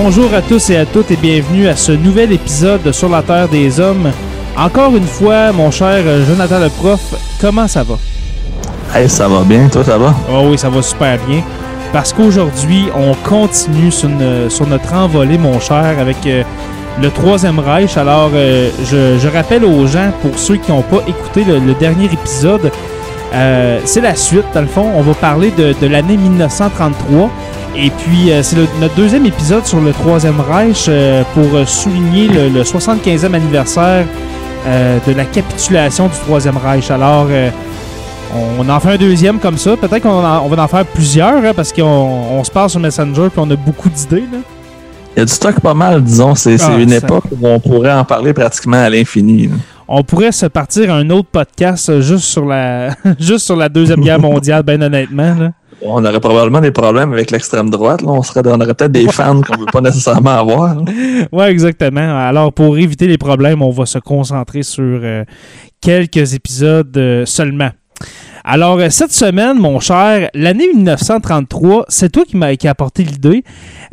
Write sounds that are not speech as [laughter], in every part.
Bonjour à tous et à toutes et bienvenue à ce nouvel épisode de Sur la Terre des Hommes. Encore une fois, mon cher Jonathan le prof, comment ça va? Hey, ça va bien, toi ça va? Oh oui, ça va super bien. Parce qu'aujourd'hui, on continue sur, une- sur notre envolée, mon cher, avec euh, le Troisième Reich. Alors, euh, je, je rappelle aux gens, pour ceux qui n'ont pas écouté le, le dernier épisode, euh, c'est la suite, dans le fond. On va parler de, de l'année 1933. Et puis, euh, c'est notre deuxième épisode sur le Troisième Reich euh, pour souligner le, le 75e anniversaire euh, de la capitulation du Troisième Reich. Alors, euh, on en fait un deuxième comme ça. Peut-être qu'on on va en faire plusieurs hein, parce qu'on on se parle sur Messenger puis on a beaucoup d'idées. là. Il y a du stock pas mal, disons. C'est Ah, une ça- époque où on pourrait en parler pratiquement à l'infini. On pourrait se partir un autre podcast euh, juste sur la, [laughs] juste sur la Deuxième Guerre mondiale, ben honnêtement. Là. On aurait probablement des problèmes avec l'extrême droite. là. On, serait, on aurait peut-être des fans qu'on ne veut pas nécessairement avoir. [laughs] Ouais, exactement. Alors, pour éviter les problèmes, on va se concentrer sur euh, quelques épisodes euh, seulement. Alors, euh, cette semaine, mon cher, l'année 1933, c'est toi qui m'as apporté l'idée.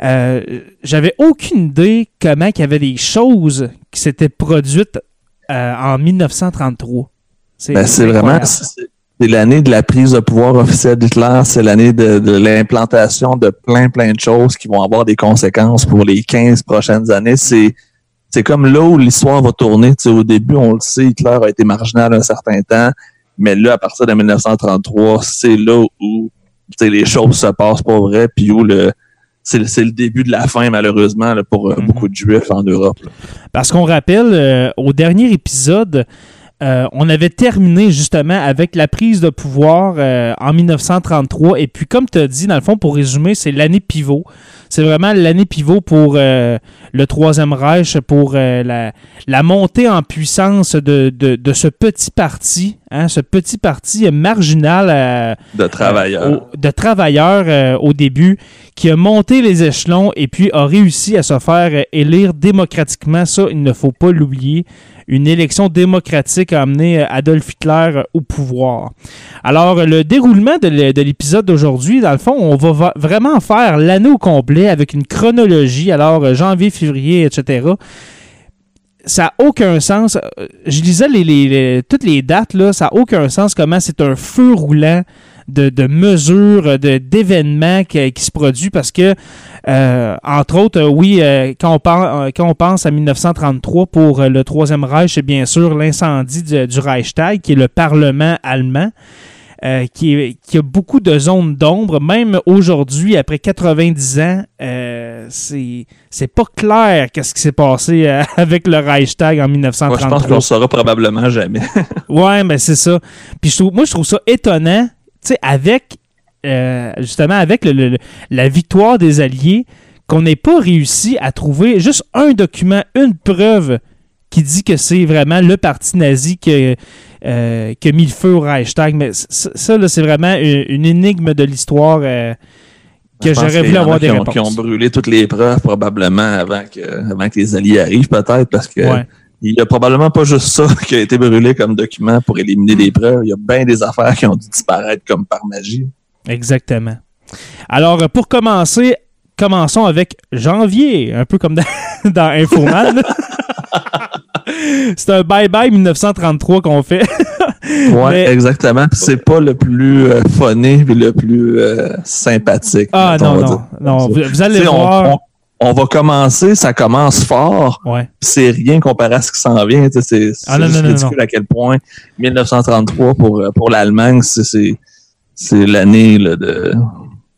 Euh, J'avais aucune idée comment il y avait des choses qui s'étaient produites en 1933. Ben, c'est vraiment. C'est l'année de la prise de pouvoir officielle d'Hitler. C'est l'année de, de l'implantation de plein, plein de choses qui vont avoir des conséquences pour les 15 prochaines années. C'est c'est comme là où l'histoire va tourner. Tu sais, au début, on le sait, Hitler a été marginal un certain temps, mais là, à partir de 1933, c'est là où tu sais, les choses se passent pas vrai, puis où le c'est le- c'est le début de la fin, malheureusement, là, pour euh, Mhm. beaucoup de Juifs en Europe. là. Parce qu'on rappelle, euh, au dernier épisode, euh, on avait terminé justement avec la prise de pouvoir euh, en 1933. Et puis, comme tu as dit, dans le fond, pour résumer, c'est l'année pivot. C'est vraiment l'année pivot pour euh, le Troisième Reich, pour la, la montée en puissance de, de, de ce petit parti, hein, ce petit parti marginal De travailleurs. au- de travailleurs au début, qui a monté les échelons et puis a réussi à se faire élire démocratiquement. Ça, il ne faut pas l'oublier. Une élection démocratique a amené euh, Adolf Hitler au pouvoir. Alors, le déroulement de l'é- de l'épisode d'aujourd'hui, dans le fond, on va vraiment faire l'année au complet avec une chronologie. Alors, euh, janvier, février, etc ça n'a aucun sens. Euh, Je lisais toutes les dates, ça n'a aucun sens comment c'est un feu roulant de, de mesures, de, d'événements qui, qui se produit parce que, euh, entre autres, euh, oui, euh, quand, on pense, quand on pense à 1933 pour le Troisième Reich, c'est bien sûr l'incendie du, du Reichstag, qui est le Parlement allemand. euh, qui, qui a beaucoup de zones d'ombre. Même aujourd'hui, après 90 ans, euh, c'est pas clair qu'est-ce qui s'est passé euh, [laughs] avec le Reichstag en Moi, je 1933. pense qu'on le saura probablement jamais. Ouais, mais c'est ça. Puis je trouve, moi, je trouve ça étonnant, sais, avec, euh, justement, avec le- le- le- la victoire des Alliés, qu'on n'ait pas réussi à trouver juste un document, une preuve qui dit que c'est vraiment le parti nazi qui, a- euh, qui a mis le feu au Reichstag. Mais ça, là, c'est vraiment une, une énigme de l'histoire euh, que j'aurais voulu avoir des qui ont, réponses. qui ont brûlé toutes les preuves probablement avant que, avant que les Alliés arrivent, peut-être, parce que Ouais. Il y a probablement pas juste ça [laughs] qui a été brûlé comme document pour éliminer des preuves. Il y a bien des affaires qui ont dû disparaître comme par magie. Exactement. Alors, euh, pour commencer, commençons avec janvier, un peu comme dans, [laughs] dans Infoman. [laughs] C'est un bye-bye 1933 qu'on fait. Ouais, Mais- exactement. C'est pas le plus euh, funny puis le plus euh, sympathique. Ah non, non. Vous, vous allez Tu sais, on- voir. on, on va commencer, ça commence fort, Ouais. c'est rien comparé à ce qui s'en vient. tu sais, C'est Ah, ridicule à quel point 1933 pour, pour l'Allemagne, c'est- c'est c'est l'année là, de,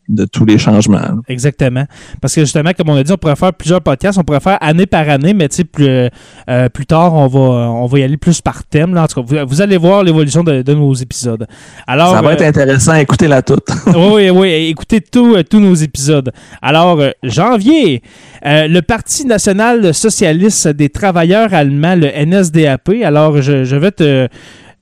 de tous les changements. Exactement. Parce que justement, comme on a dit, on pourrait faire plusieurs podcasts, on pourrait faire année par année, mais tu sais, plus, euh, euh, plus tard, on va, on va y aller plus par thème. Là. En tout cas, vous, vous allez voir l'évolution de, de nos épisodes. Alors, ça va euh, être intéressant, écoutez-la toute. [laughs] oui, oui, écoutez tout, euh, tous nos épisodes. Alors, euh, janvier, euh, le Parti national socialiste des travailleurs allemands, le NSDAP. Alors, je, je vais te...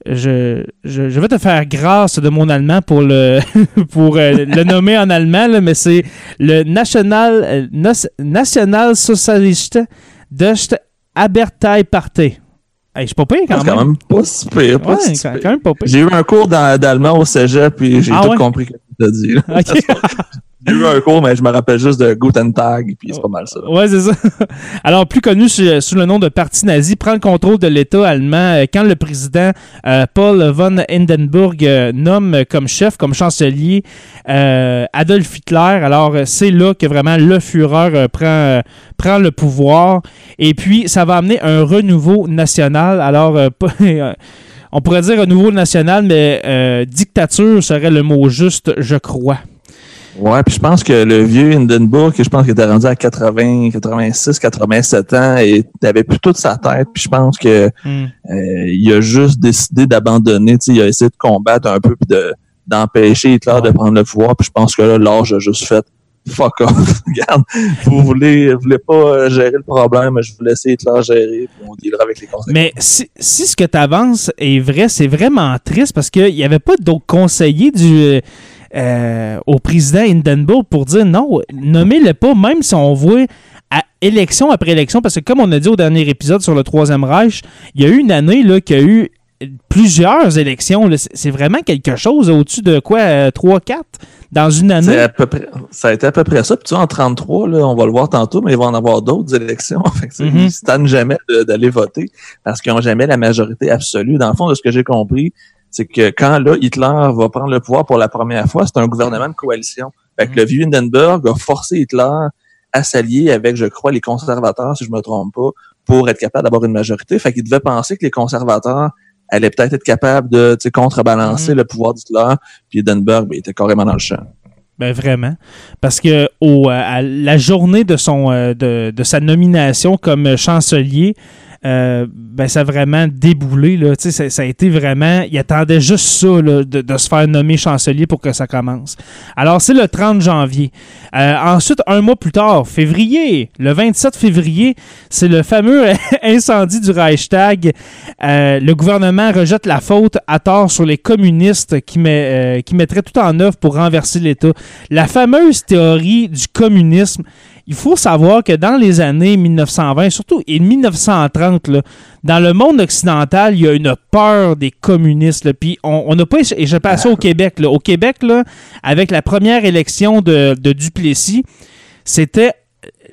Je, je, je vais te faire grâce de mon allemand pour le [laughs] pour euh, le nommer en allemand, là, mais c'est le National euh, Nos- National Socialiste Deutsche Arbeiterpartei. Hey, je suis pas pire quand C'est même. quand même pas si pire. Ouais, si quand, même pas pire. J'ai eu un cours d'allemand au cégep, puis j'ai Ah tout ouais? compris dit. [laughs] J'ai eu un cours, mais je me rappelle juste de Guten Tag, puis c'est pas mal ça. Ouais, c'est ça. [laughs] Alors, plus connu sous, sous le nom de Parti nazi, prend le contrôle de l'État allemand euh, quand le président euh, Paul von Hindenburg euh, nomme comme chef, comme chancelier euh, Adolf Hitler. Alors, c'est là que vraiment le Führer prend, prend le pouvoir. Et puis, ça va amener un renouveau national. Alors, [laughs] pas- on pourrait dire renouveau national, mais euh, dictature serait le mot juste, je crois. Ouais, puis je pense que le vieux Hindenburg, je pense qu'il était rendu à 80, 86, 87 ans, et avait plus toute sa tête, puis je pense que Hmm. euh, il a juste décidé d'abandonner, tu sais, il a essayé de combattre un peu puis de d'empêcher Hitler de prendre le pouvoir, puis je pense que là l'âge a juste fait fuck off. [laughs] Regarde, vous voulez voulez pas euh, gérer le problème, je vous laisser Hitler gérer, puis on dealera avec les conséquences. Mais si, si ce que tu avances est vrai, c'est vraiment triste parce qu'il n'y avait pas d'autres conseillers du, euh, au président Hindenburg pour dire non, nommez-le pas, même si on voit à élection après élection, parce que comme on a dit au dernier épisode sur le Troisième Reich, il y a eu une année là, qui a eu plusieurs élections. c'est vraiment quelque chose au-dessus de quoi, euh, 3-4 dans une C'est année? à peu près, ça a été à peu près ça. Puis tu vois, en 33, là, on va le voir tantôt, mais il va en avoir d'autres élections. [laughs] Fait que, sais, Mhm. Ils tannent jamais d'aller voter parce qu'ils n'ont jamais la majorité absolue. Dans le fond, de ce que j'ai compris, c'est que quand là, Hitler va prendre le pouvoir pour la première fois, c'est un gouvernement de coalition. Fait que Mhm. le vieux Hindenburg a forcé Hitler à s'allier avec, je crois, les conservateurs, si je me trompe pas, pour être capable d'avoir une majorité. Fait qu'il devait penser que les conservateurs allaient peut-être être capables de contrebalancer Mhm. le pouvoir d'Hitler. Puis Hindenburg, ben, était carrément dans le champ. Ben vraiment. Parce que au, euh, à la journée de, son, euh, de, de sa nomination comme chancelier, euh, ben ça a vraiment déboulé. Là. Ça, ça a été vraiment. Il attendait juste ça de, se faire nommer chancelier pour que ça commence. Alors, c'est le 30 janvier. Euh, ensuite, un mois plus tard, février, le 27 février, c'est le fameux [laughs] incendie du Reichstag. Euh, le gouvernement rejette la faute à tort sur les communistes qui, qui mettraient tout en œuvre pour renverser l'État. La fameuse théorie du communisme, il faut savoir que dans les années 1920, surtout et 1930, là, dans le monde occidental, il y a une peur des communistes. là. Puis on n'a pas écha- échappé à ça au Québec. là. Au Québec, là, avec la première élection de, de Duplessis, c'était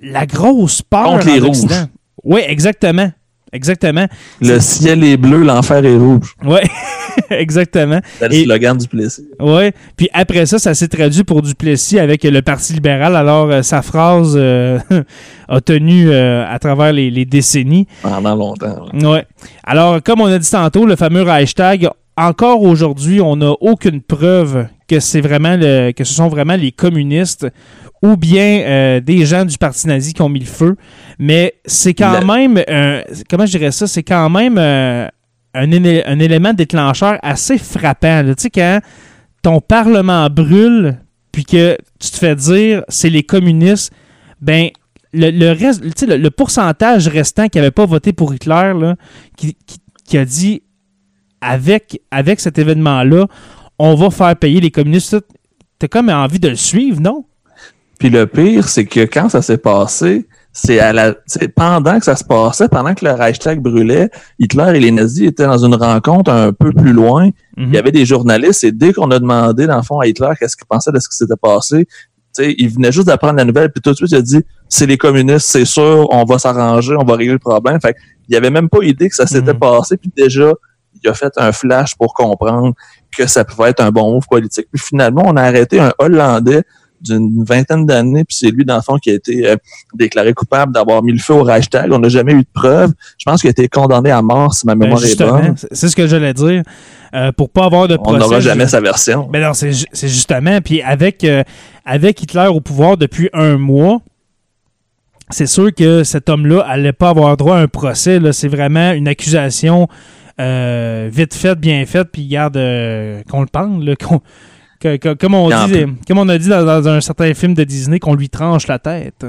la grosse peur Contre les rouges. Oui, exactement. Exactement. Le ciel est bleu, l'enfer est rouge. Oui, [laughs] exactement. C'est le Et- slogan du plaisir. Ouais. Puis après ça, ça s'est traduit pour Duplessis avec le Parti libéral. Alors, euh, sa phrase euh, [laughs] a tenu euh, à travers les, les décennies. Pendant longtemps. ouais. Ouais. Alors, comme on a dit tantôt, le fameux hashtag, encore aujourd'hui, on n'a aucune preuve que c'est vraiment le, que ce sont vraiment les communistes ou bien euh, des gens du parti nazi qui ont mis le feu. Mais c'est quand Le- même, euh, comment je dirais ça, c'est quand même euh, un, élément déclencheur assez frappant. là. Tu sais, quand ton parlement brûle, puis que tu te fais dire c'est les communistes, ben le, le reste, tu sais, le, le pourcentage restant qui n'avait pas voté pour Hitler, là, qui, qui- qui a dit avec, avec cet événement-là, on va faire payer les communistes. T'as comme envie de le suivre, non? Puis le pire, c'est que quand ça s'est passé, c'est à la, c'est pendant que ça se passait, pendant que le Reichstag brûlait, Hitler et les nazis étaient dans une rencontre un peu plus loin. Il y avait des journalistes et dès qu'on a demandé, dans le fond, à Hitler qu'est-ce qu'il pensait de ce qui s'était passé, sais, il venait juste d'apprendre la nouvelle, puis tout de suite, il a dit c'est les communistes, c'est sûr, on va s'arranger, on va régler le problème. Fait il avait même pas idée que ça s'était Mhm. passé, puis déjà, il a fait un flash pour comprendre que ça pouvait être un bon move politique. Puis finalement, on a arrêté un Hollandais d'une vingtaine d'années, puis c'est lui, dans le fond, qui a été euh, déclaré coupable d'avoir mis le feu au Reichstag. On n'a jamais eu de preuves. Je pense qu'il a été condamné à mort, si ma Ben, mémoire est bonne. c'est ce que j'allais dire. Euh, pour pas avoir de On procès. n'aura je- jamais sa version. Ben non, c'est ju- c'est justement. Puis avec, euh, avec Hitler au pouvoir depuis un mois, c'est sûr que cet homme-là allait pas avoir droit à un procès. C'est vraiment une accusation euh, vite faite, bien faite, puis garde euh, qu'on le pende, là, qu'on- que- que- comme, on Et en dit, comme on a dit dans, dans un certain film de Disney, qu'on lui tranche la tête.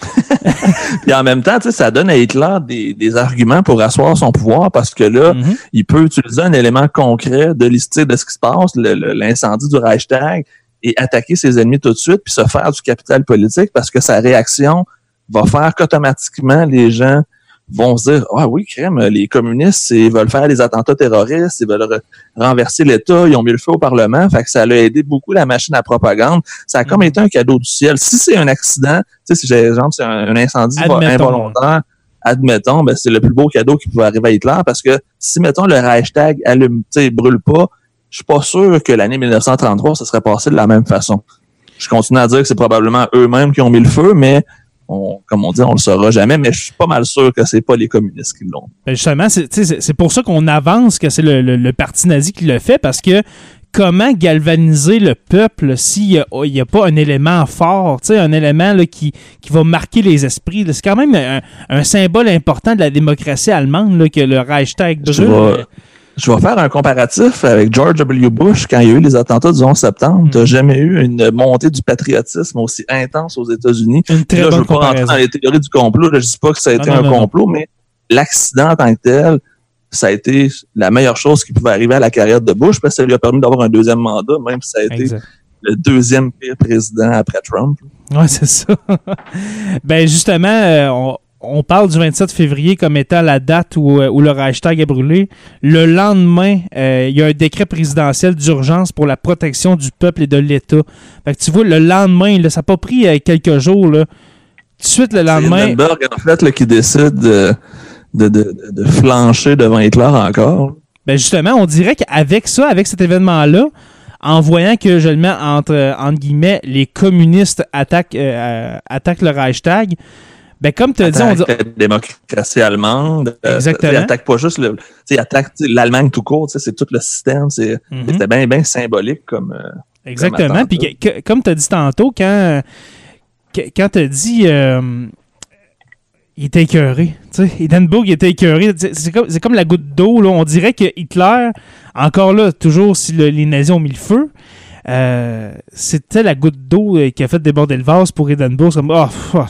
[laughs] Puis en même temps, ça donne à Hitler des, des arguments pour asseoir son pouvoir parce que là, Mhm. il peut utiliser un élément concret de l'histoire de ce qui se passe, l'incendie du Reichstag, et attaquer ses ennemis tout de suite, puis se faire du capital politique parce que sa réaction va faire qu'automatiquement, les gens vont se dire Ah oui, crème, les communistes, ils veulent faire des attentats terroristes, ils veulent re- renverser l'État, ils ont mis le feu au Parlement. Fait que ça a aidé beaucoup la machine à propagande. Ça a comme Mhm. été un cadeau du ciel. Si c'est un accident, tu sais, si j'ai exemple, c'est un, un incendie Admettons. involontaire, admettons, ben, c'est le plus beau cadeau qui pouvait arriver à Hitler parce que si, mettons, le Reichstag allume, tu sais, brûle pas, je suis pas sûr que l'année 1933, ça serait passé de la même façon. Je continue à dire que c'est probablement eux-mêmes qui ont mis le feu, mais on, comme on dit, on le saura jamais, mais je suis pas mal sûr que c'est pas les communistes qui l'ont. Ben justement, c'est pour ça qu'on avance que c'est le, le- le parti nazi qui le fait, parce que comment galvaniser le peuple s'il n'y a, pas un élément fort, un élément là, qui, qui va marquer les esprits? C'est quand même un, un symbole important de la démocratie allemande là, que le Reichstag brûle. Je vais faire un comparatif avec George W. Bush quand il y a eu les attentats du 11 septembre. Mm. T'as jamais eu une montée du patriotisme aussi intense aux États-Unis. Là, je bonne veux pas rentrer dans les théories du complot. Là, je dis pas que ça a été Ah, non, un non, non. complot, mais l'accident en tant que tel, ça a été la meilleure chose qui pouvait arriver à la carrière de Bush parce que ça lui a permis d'avoir un deuxième mandat, même si ça a été Exact. le deuxième pire président après Trump. Ouais, c'est ça. [laughs] ben justement, euh, on, on parle du 27 février comme étant la date où, euh, où le Reichstag est brûlé. Le lendemain, euh, il y a un décret présidentiel d'urgence pour la protection du peuple et de l'État. Fait que tu vois, le lendemain, là, ça n'a pas pris euh, quelques jours. Là. Tout de suite, le C'est lendemain, Hindenburg, en fait, là, qui décide de, de, de, de flancher devant Hitler encore. ben justement, on dirait qu'avec ça, avec cet événement-là, en voyant que, je le mets entre, entre guillemets, les communistes attaquent, euh, attaquent le Reichstag, ben comme tu as dit, on dit, la démocratie allemande. euh, Exactement. il attaque pas juste le, tu attaque l'Allemagne tout court. C'est tout le système. C'est, Mhm. C'était bien, bien symbolique comme. euh, Exactement. Puis que- comme tu as dit tantôt, quand, quand tu as dit euh, il était écœuré. Tu sais, Hindenburg il était écœuré. C'est comme, c'est comme la goutte d'eau. là. On dirait que Hitler, encore là, toujours si le- les nazis ont mis le feu, euh, c'était la goutte d'eau euh, qui a fait déborder le vase pour Hindenburg. Comme, oh, oh,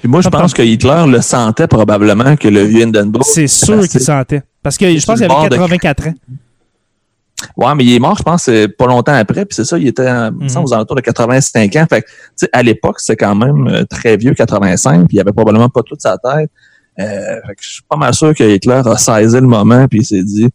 Puis moi, je pense que Hitler le sentait probablement que le vieux Hindenburg. c'est sûr qu'il sentait. Parce que je pense qu'il avait bord de- 84 ans. Ouais, mais il est mort, je pense, pas longtemps après. Puis c'est ça, il était me semble, aux alentours de 85 ans. Fait que, tu sais, à l'époque, c'est quand même euh, très vieux, 85. Puis il avait probablement pas toute sa tête. Euh, fait que je suis pas mal sûr que Hitler a saisi le moment. Puis il s'est dit,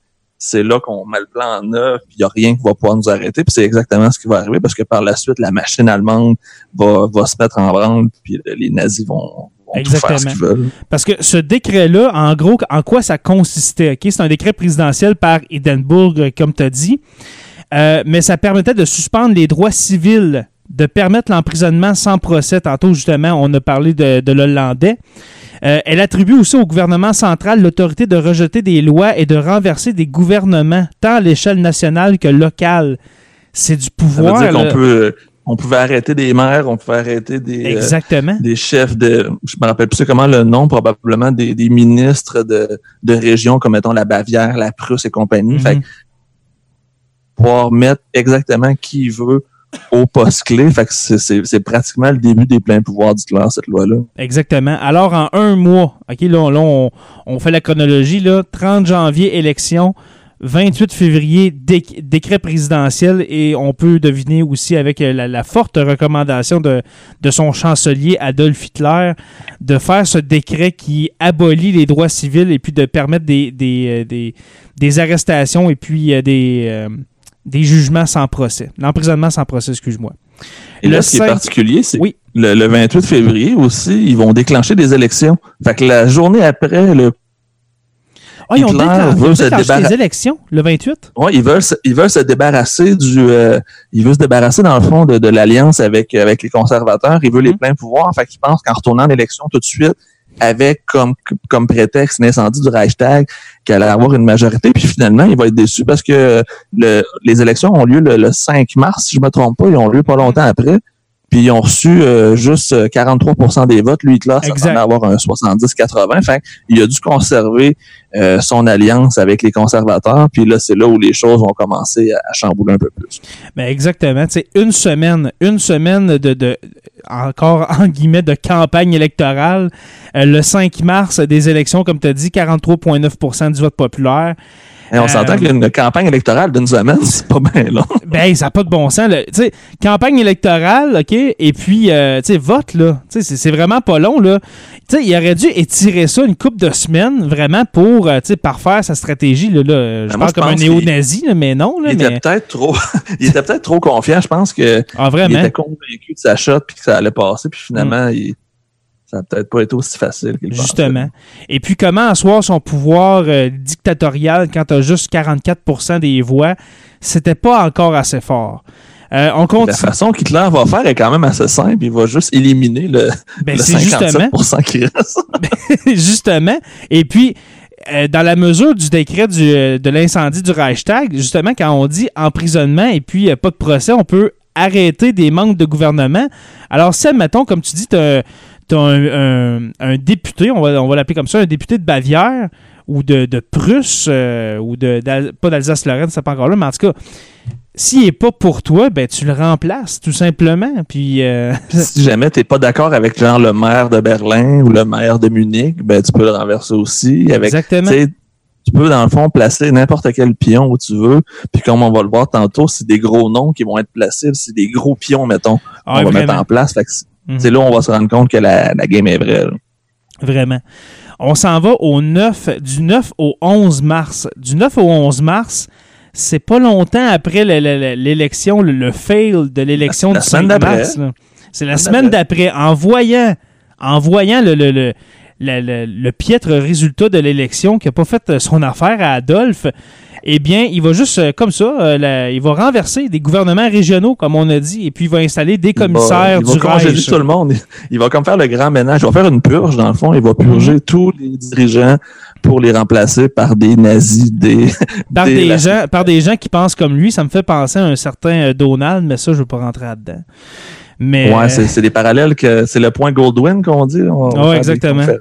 c'est là qu'on met le plan en œuvre. Puis il y a rien qui va pouvoir nous arrêter. Puis c'est exactement ce qui va arriver parce que par la suite, la machine allemande va, va se mettre en branle. Puis les nazis vont, faire ce Exactement. qu'ils veulent. Parce que ce décret-là, en gros, en quoi ça consistait? C'est un décret présidentiel par Hindenburg, euh, comme tu as dit, Euh, mais ça permettait de suspendre les droits civils, de permettre l'emprisonnement sans procès. Tantôt, justement, on a parlé de, de l'Hollandais. Euh, elle attribue aussi au gouvernement central l'autorité de rejeter des lois et de renverser des gouvernements, tant à l'échelle nationale que locale. C'est du Ça veut pouvoir. dire qu'on peut, euh, on pouvait arrêter des maires, on pouvait arrêter des, euh, Exactement. des chefs de, je me rappelle plus comment le nom, probablement des, des ministres de, de régions comme mettons la Bavière, la Prusse et compagnie. Fait que pouvoir mettre exactement qui il veut au poste clé. Fait que c'est, pratiquement le début des pleins pouvoirs d'Hitler, cette loi-là. Exactement. Alors, en un mois, OK, là, on, fait la chronologie, là, 30 janvier, élection, 28 février, déc- décret présidentiel et on peut deviner aussi avec euh, la, forte recommandation de, son chancelier Adolf Hitler de faire ce décret qui abolit les droits civils et puis de permettre des, euh, arrestations et puis euh, des, des jugements sans procès. L'emprisonnement sans procès, excuse-moi. Et là, Le ce qui est particulier, c'est Oui. le, le 28 février aussi, ils vont déclencher des élections. Fait que la journée après, le, Ah, ils ont déclenché les élections le 28? ouais, ils veulent, se- ils veulent se débarrasser du, euh, ils veulent se débarrasser dans le fond de, de l'alliance avec avec les conservateurs. Ils veulent les Mhm. pleins pouvoirs. Fait qu'ils pensent qu'en retournant l'élection tout de suite, avec comme comme prétexte l'incendie du Reichstag, qu'elle allait avoir une majorité. Puis finalement, il va être déçu parce que le, les élections ont lieu le, le 5 mars, si je me trompe pas. Ils ont lieu pas longtemps après. Puis ils ont reçu euh, juste euh, 43% des votes. Lui, Hitler, ça semble avoir un 70-80. Fait il a dû conserver euh, son alliance avec les conservateurs. Puis là, c'est là où les choses vont commencer à, à chambouler un peu plus. Ben exactement. Sais, une semaine, une semaine de, de encore [laughs] en guillemets de campagne électorale. Euh, le 5 mars, des élections, comme tu as dit, 43,9% du vote populaire. Et on Euh, s'entend qu'une campagne électorale d'une semaine, [laughs] c'est pas bien long. Ben, ça n'a pas de bon sens. Tu sais, campagne électorale, OK, et puis, euh, tu sais, vote, là. Tu sais, c'est- vraiment pas long, là. Tu sais, il aurait dû étirer ça une couple de semaines, vraiment, pour, euh, tu sais, parfaire sa stratégie, là. là. Je Ben, parle comme un néo-nazi, là, mais non, là, Il était peut-être trop, [laughs] il était peut-être trop confiant. Je pense que Ah, il vraiment? était convaincu de sa shot puis que ça allait passer. Puis finalement, Mm. il, ça n'a peut-être pas été aussi facile qu'il pensait. Justement. Et puis, comment asseoir son pouvoir euh, dictatorial quand tu as juste 44% des voix, c'était pas encore assez fort. Euh, on La façon qu'Hitler va faire est quand même assez simple. Il va juste éliminer le, Ben, le c'est justement. 57 qui reste. [laughs] justement. Et puis, euh, dans la mesure du décret du, de l'incendie du Reichstag, justement, quand on dit emprisonnement et puis euh, pas de procès, on peut arrêter des membres de gouvernement. Alors, si, mettons, comme tu dis, tu as, un, un- un député, on va, on va l'appeler comme ça, un député de Bavière ou de, de Prusse, euh, ou de, pas d'Alsace-Lorraine, c'est pas encore là, mais en tout cas, s'il n'est pas pour toi, ben tu le remplaces, tout simplement. Puis, euh, [laughs] si jamais t'es pas d'accord avec genre le maire de Berlin ou le maire de Munich, ben tu peux le renverser aussi. Avec, exactement. tu tu peux dans le fond placer n'importe quel pion où tu veux. Puis comme on va le voir tantôt, c'est des gros noms qui vont être placés. C'est des gros pions, mettons, Ah, on va mettre en place. Fait que c'est Mhm. c'est là où on va se rendre compte que la, la game est vraie. là. Vraiment. On s'en va au 9, du 9 au 11 mars. Du 9 au 11 mars, c'est pas longtemps après le- le- le- l'élection, le, le fail de l'élection La du semaine 5 d'après. mars. C'est la Semaine d'après. En voyant, en voyant le, le, le, le- le- le piètre résultat de l'élection qui n'a pas fait son affaire à Adolphe, eh bien, il va juste, euh, comme ça, euh, il va renverser des gouvernements régionaux, comme on a dit, et puis il va installer des Il va- commissaires il va, du congédier Reich. tout le monde. [laughs] Il va comme faire le grand ménage. Il va faire une purge, dans le fond. Il va purger tous les dirigeants pour les remplacer par des nazis, des... [laughs] par des- gens, par des gens qui pensent comme lui. Ça me fait penser à un certain euh, Donald, mais ça, je ne veux pas rentrer là-dedans. Mais, Ouais, c'est des parallèles que c'est le point Goldwyn qu'on dit. On va faire des-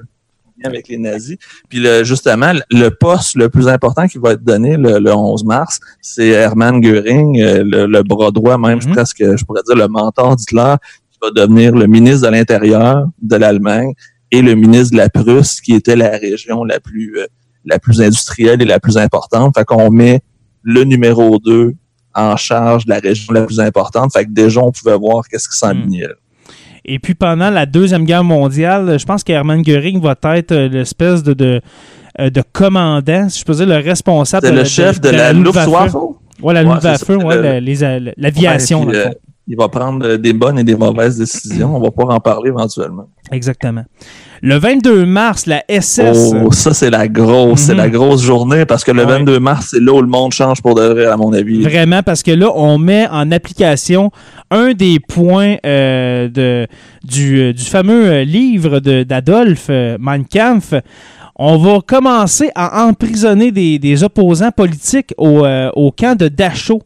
avec les nazis. Puis le, justement, le poste le plus important qui va être donné le, le 11 mars, c'est Hermann Göring, euh, le, le bras droit même, Mhm. presque, je pourrais dire le mentor d'Hitler, qui va devenir le ministre de l'Intérieur de l'Allemagne et le ministre de la Prusse, qui était la région la plus euh, la plus industrielle et la plus importante. Fait qu'on met le numéro 2 en charge de la région la plus importante. Fait que déjà, on pouvait voir qu'est-ce qui s'enlignait. là. Et puis pendant la Deuxième Guerre mondiale, je pense qu'Hermann Göring va être euh, l'espèce de, de, euh, de commandant, si je peux dire, le responsable C'est le chef de, la Luftwaffe? Ouais, la Ouais, Luftwaffe, ouais, le- la- les a- l'aviation. Ouais, il va prendre euh, des bonnes et des mauvaises décisions. On va pouvoir en parler éventuellement. Exactement. Le 22 mars, la SS. Oh, ça, c'est la grosse, c'est Mhm. la grosse journée parce que le Ouais. 22 mars, c'est là où le monde change pour de vrai, à mon avis. Vraiment, parce que là, on met en application un des points euh, de, du, euh, du fameux livre euh, Mein Kampf. On va commencer à emprisonner des, des opposants politiques au, euh, au camp de Dachau.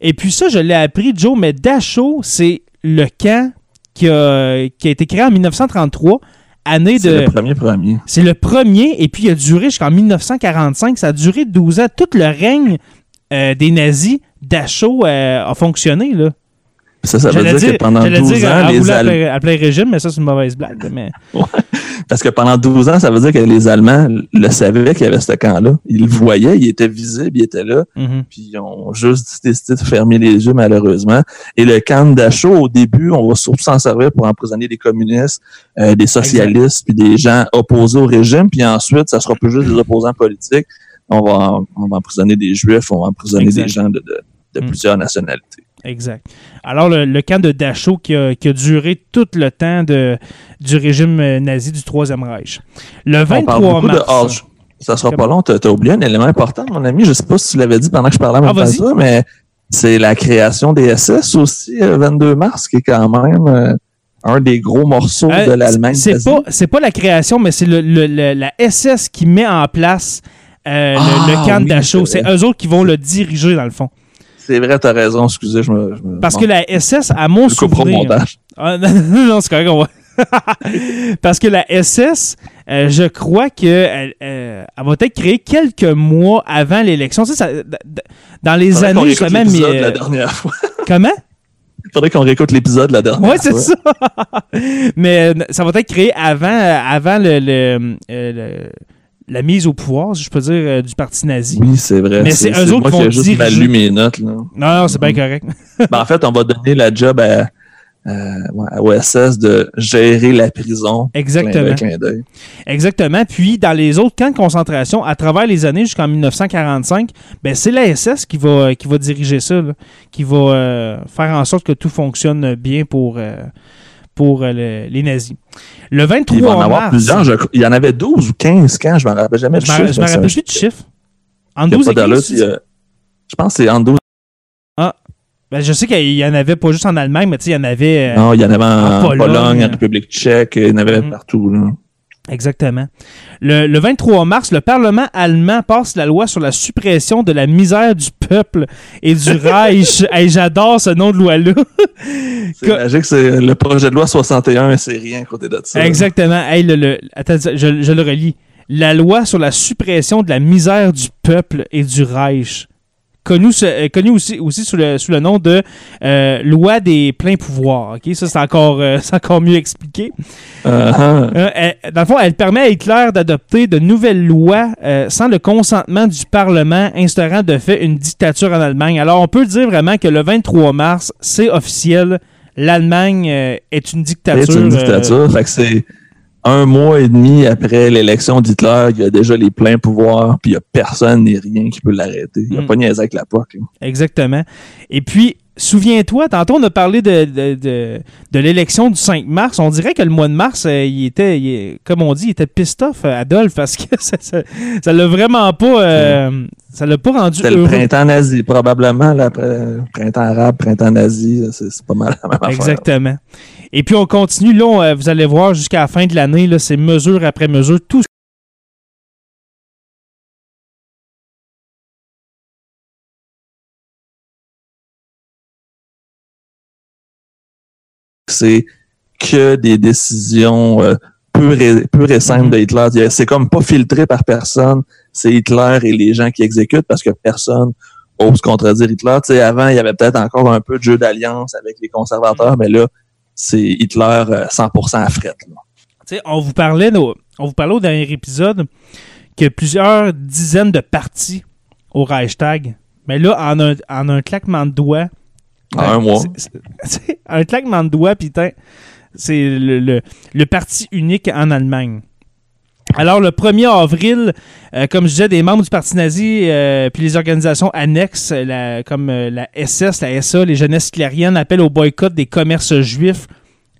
Et puis ça, je l'ai appris, Joe, mais Dachau, c'est le camp qui a, qui a été créé en 1933, année C'est de... le premier premier. C'est le premier, et puis il a duré jusqu'en 1945. Ça a duré 12 ans. Tout le règne euh, des nazis, Dachau euh, a fonctionné. Là. Ça, ça veut dire, que pendant j'allais 12 dire ans, les Allemands. à plein régime, mais ça, c'est une mauvaise blague. Mais... [laughs] Parce que pendant 12 ans, ça veut dire que les Allemands le savaient qu'il y avait ce camp-là. Ils le voyaient, il était visible, il était là. Mhm. Puis ils ont juste décidé de fermer les yeux, malheureusement. Et le camp Dachau, au début, on va surtout s'en servir pour emprisonner des communistes, euh, des socialistes, puis des gens opposés au régime. Puis ensuite, ça sera plus juste des opposants politiques. On va, on va emprisonner des juifs, on va emprisonner Exact. des gens de, de, de Mm. plusieurs nationalités. Exact. Alors, le, le camp de Dachau qui a, qui a duré tout le temps de, du régime euh, nazi du Troisième Reich. Le On parle 23 mars. de Ça sera pas long. T'as as oublié un élément important, mon ami. Je sais pas si tu l'avais dit pendant que je parlais à Ah, ça, mais c'est la création des SS aussi, le 22 mars, qui est quand même euh, un des gros morceaux Euh, de l'Allemagne. c'est pas c'est pas la création, mais c'est le, le- le- la SS qui met en place euh, le- Ah, le, camp de oui, Dachau. c'est eux autres qui vont le diriger dans le fond. C'est vrai, t'as raison. Excusez, je me. je me- Parce que la SS, à mon je souvenir, montage. Ah, [laughs] non, non, non, c'est correct, on va. [laughs] Parce que la SS, euh, je crois que elle, euh, elle va être créée quelques mois avant l'élection. Tu sais, ça- dans les Faudrait années, réécoute justement, l'épisode mais, la euh, dernière fois. [laughs] comment? Faudrait qu'on réécoute l'épisode la dernière Ouais, c'est fois. ça. mais euh, ça va être créé avant, euh, avant le, le- euh, le- la mise au pouvoir, si je peux dire, euh, du parti nazi. Oui, c'est vrai. Mais c'est eux autres qui vont juste mal lu mes notes. Là. Non, non, c'est bien correct. [laughs] Ben, en fait, on va donner la job à, euh, ouais, au SS de gérer la prison. Exactement. clin. Exactement. Puis, dans les autres camps de concentration, à travers les années jusqu'en 1945, ben, c'est la SS qui va, qui va diriger ça, là, qui va euh, faire en sorte que tout fonctionne bien pour, euh, pour euh, le- les nazis. Le 23 Il va en avoir mars, plusieurs. je- il y en avait 12 ou 15 camps, je m'en rappelle jamais. je je me rappelle plus du chiffre. En Il y a 12 pas et d'allure, 15, il y a- Je pense que c'est en 12. ben, je sais qu'il y en avait pas juste en Allemagne, mais tu sais, il y en avait... euh, Non, il y en avait en, en Pologne. Pologne, en République tchèque, il y en avait Mhm. partout. Là. Exactement. Le, le 23 mars, le Parlement allemand passe la loi sur la suppression de la misère du peuple et du [laughs] Reich. Hey, J'adore ce nom de loi-là. C'est Que- magique, c'est le projet de loi 61, c'est rien à côté de ça. Exactement. Hey, le, le- attends, je, je le relis. La loi sur la suppression de la misère du peuple et du Reich. Connu, euh, connu aussi, aussi sous, le, sous le nom de euh, loi des pleins pouvoirs. ok? Ça, c'est encore, euh, [laughs] encore mieux expliqué. Euh, hein. Euh, elle- dans le fond, elle permet à Hitler d'adopter de nouvelles lois sans le consentement du Parlement, instaurant de fait une dictature en Allemagne. Alors, on peut dire vraiment que le 23 mars, c'est officiel. L'Allemagne est une dictature. C'est une euh, dictature. Fait que un mois et demi après l'élection d'Hitler, il y a déjà les pleins pouvoirs, puis il y a personne ni rien qui peut l'arrêter. Il n'y a Mm. pas niaisé avec la POC. là. Exactement. Et puis, souviens-toi, tantôt on a parlé de, de, de, de l'élection du 5 mars. On dirait que le mois de mars, euh, il était, il comme on dit, il était pissed off, euh, Adolphe, parce que [laughs] ça ça l'a vraiment pas, euh, ça l'a pas rendu C'était le printemps nazi, probablement. Là, après, printemps arabe, printemps nazi, c'est pas mal la même affaire. Et puis on continue, là, on, euh, vous allez voir jusqu'à la fin de l'année, c'est mesure après mesure, tout c'est que des décisions euh, pures et, simples Mhm. de Hitler. C'est comme pas filtré par personne. C'est Hitler et les gens qui exécutent parce que personne ose contredire Hitler. Tu sais, avant, il y avait peut-être encore un peu de jeu d'alliance avec les conservateurs, mais là, c'est Hitler euh, 100% à fret. là. Tu sais, on vous parlait, au- on vous parlait au dernier épisode qu'il y a plusieurs dizaines de partis au Reichstag. Mais là, en un, en un claquement de doigts. En un mois. [laughs] un claquement de doigts, putain. C'est le, le- le parti unique en Allemagne. Alors, le 1er avril, euh, comme je disais, des membres du Parti nazi euh, puis les organisations annexes, euh, la- comme euh, la SS, la SA, les jeunesses hitlériennes, appellent au boycott des commerces juifs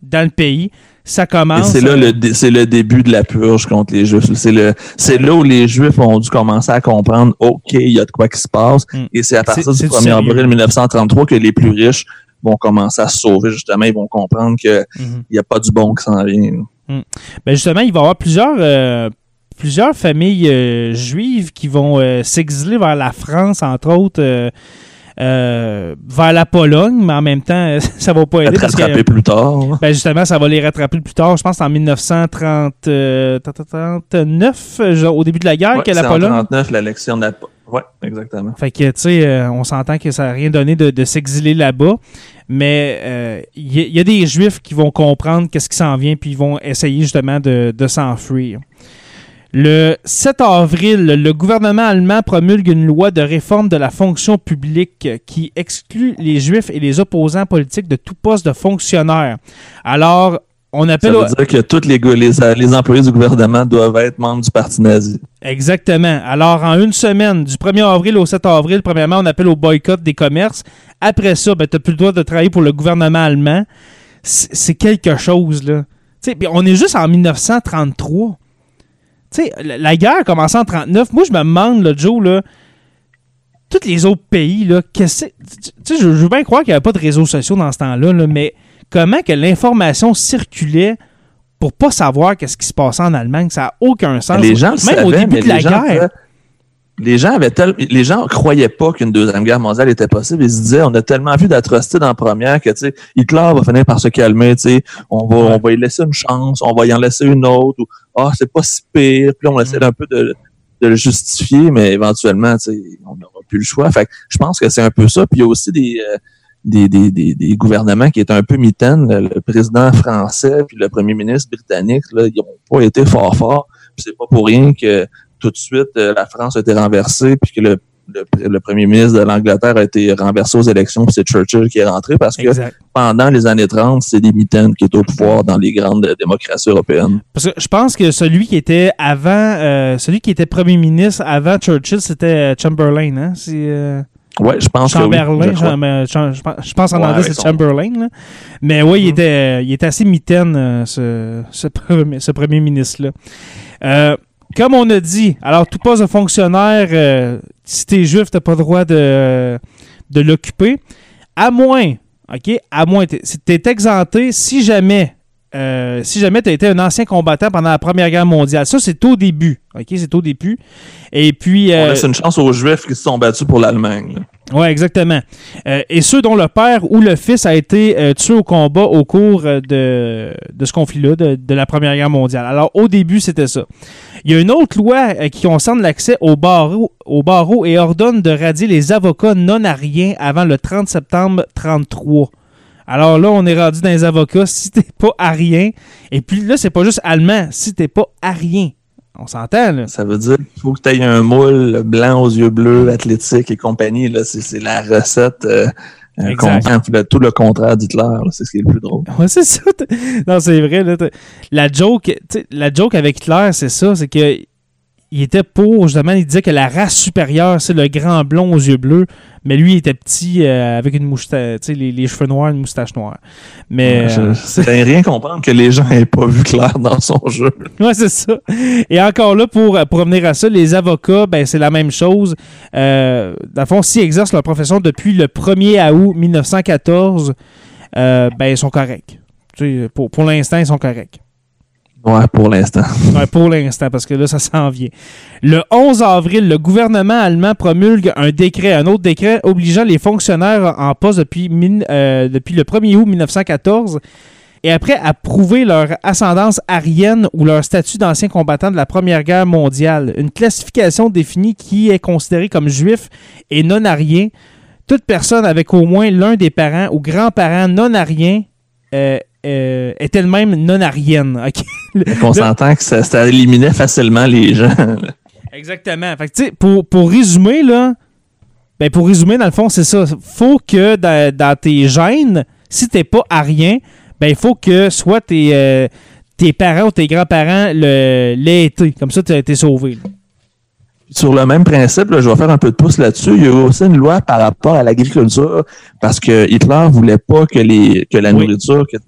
dans le pays. Ça commence. c'est là euh, le c'est le début de la purge contre les Juifs. C'est le c'est là où les Juifs ont dû commencer à comprendre OK, il y a de quoi qui se passe. Mm. Et c'est à partir du c'est 1er sérieux. avril 1933 que les plus riches vont commencer à se sauver. Justement, ils vont comprendre qu'il mhm. n'y a pas du bon qui s'en vient. Ben justement, il va y avoir plusieurs, euh, plusieurs familles euh, juives qui vont euh, s'exiler vers la France, entre autres, euh, vers la Pologne, mais en même temps, [laughs] ça va pas aider. Être Parce que, rattrapé plus tard. ben justement, ça va les rattraper plus tard. Je pense en 1939, euh, genre, au début de la guerre, Ouais, que la c'est en Pologne. 39, l'élection de la Ouais, exactement. Fait que, tu sais, on s'entend que ça n'a rien donné de, de s'exiler là-bas, mais euh, il y, a- il y a des Juifs qui vont comprendre qu'est-ce qui s'en vient, puis ils vont essayer justement de s'enfuir. Le 7 avril, le gouvernement allemand promulgue une loi de réforme de la fonction publique qui exclut les Juifs et les opposants politiques de tout poste de fonctionnaire. Alors, on Ça appelle... veut au- dire que tous les, les, les employés du gouvernement doivent être membres du parti nazi. Exactement. Alors, en une semaine, du 1er avril au 7 avril, premièrement, on appelle au boycott des commerces. Après ça, ben, tu n'as plus le droit de travailler pour le gouvernement allemand. C'est quelque chose, là. Tu sais, puis on est juste en 1933. Tu sais, la, la guerre a commencé en 39. Moi, je me demande, là, Joe, là, tous les autres pays, là, qu'est-ce que c'est- Tu sais, je, je veux bien croire qu'il n'y avait pas de réseaux sociaux dans ce temps-là, là, mais comment que l'information circulait pour pas savoir qu'est-ce qui se passait en Allemagne, ça n'a aucun sens. les gens Même au savaient, début mais de la les gens, guerre. les gens avaient tel- les gens croyaient pas qu'une deuxième guerre mondiale était possible. Ils se disaient, on a tellement vu d'atrocités dans la première que, tu sais, Hitler va finir par se calmer, tu sais, on va, on va y laisser une chance, on va y en laisser une autre, ou, ah, c'est pas si pire, puis là, on essaie Mm. un peu de, de le justifier, mais éventuellement, tu sais, on n'aura plus le choix. Fait que je pense que c'est un peu ça. Puis il y a aussi des, euh, des, des, des, des gouvernements qui étaient un peu mitaines. Le, le président français puis le premier ministre britannique, là, ils n'ont pas été fort forts. Puis c'est pas pour rien que tout de suite, euh, la France a été renversée, puis que le, le, le premier ministre de l'Angleterre a été renversé aux élections, puis c'est Churchill qui est rentré parce que Exact. pendant les années 30, c'est des mitaines qui étaient au pouvoir dans les grandes euh, démocraties européennes. Parce que je pense que celui qui était avant, euh, celui qui était premier ministre avant Churchill, c'était Chamberlain, hein? C'est euh, Ouais, je pense Chamberlain. que oui. je crois. Cham- euh, je pense- en Ouais, anglais c'est Chamberlain. là. Mais oui, il, Mhm. était, il était assez mitaine, euh, ce, ce, [laughs] premier, ce premier ministre-là. Euh, comme on a dit, alors tout poste de fonctionnaire, euh, si t'es juif, t'as pas le droit de, de l'occuper. À moins, OK, à moins, t'es exempté si jamais, euh, si jamais tu as été un ancien combattant pendant la Première Guerre mondiale. Ça, c'est au début, OK, c'est au début. Et puis... On euh, laisse une chance aux Juifs qui se sont battus pour l'Allemagne. oui, exactement. Euh, et ceux dont le père ou le fils a été tué au combat au cours de, de ce conflit-là, de, de la Première Guerre mondiale. Alors, au début, c'était ça. Il y a une autre loi qui concerne l'accès au barreau, au barreau et ordonne de radier les avocats non-ariens avant le 30 septembre 33. Alors là, on est rendu dans les avocats. Si t'es pas arien, et puis là, c'est pas juste allemand, si t'es pas arien. On s'entend, là. Ça veut dire qu'il faut que tu aies un moule blanc aux yeux bleus, athlétique et compagnie. Là, c'est, la recette euh, euh, le- tout le contraire d'Hitler. là. C'est ce qui est le plus drôle. Ouais, c'est ça. [laughs] Non, c'est vrai. Là, la, joke, la joke avec Hitler, c'est ça. C'est que il était pour, justement, il disait que la race supérieure, c'est le grand blond aux yeux bleus. Mais lui, il était petit euh, avec une moustache, tu sais, les, les cheveux noirs, une moustache noire. Mais. Je euh, je sais rien comprendre que les gens n'aient pas vu clair dans son jeu. [laughs] Ouais, c'est ça. Et encore là, pour, pour revenir à ça, les avocats, ben, c'est la même chose. Euh, dans le fond, s'ils exercent leur profession depuis le 1er août 1914, euh, ben, ils sont corrects. Tu sais, pour, pour l'instant, ils sont corrects. Ouais, pour l'instant. [laughs] Ouais, pour l'instant, parce que là, ça s'en vient. Le 11 avril, le gouvernement allemand promulgue un décret, un autre décret obligeant les fonctionnaires en poste depuis, euh, le 1er août 1914 et après à prouver leur ascendance arienne ou leur statut d'ancien combattant de la Première Guerre mondiale. Une classification définie qui est considérée comme juif et non-arien. Toute personne avec au moins l'un des parents ou grands-parents non-ariens euh, euh, est elle-même non-arienne. [laughs] Qu'on s'entend que ça, ça éliminait facilement les gens. Exactement. Fait que, pour, pour résumer, là, ben, pour résumer, dans le fond, c'est ça. Faut que dans, dans tes gènes, si t'es pas arien, ben, il faut que soit tes, euh, tes parents ou tes grands-parents l'aient été. Comme ça, tu as été sauvé. là. Sur le même principe, là, je vais faire un peu de pouce là-dessus. Il y a eu aussi une loi par rapport à l'agriculture parce que Hitler voulait pas que les que la Oui. nourriture, que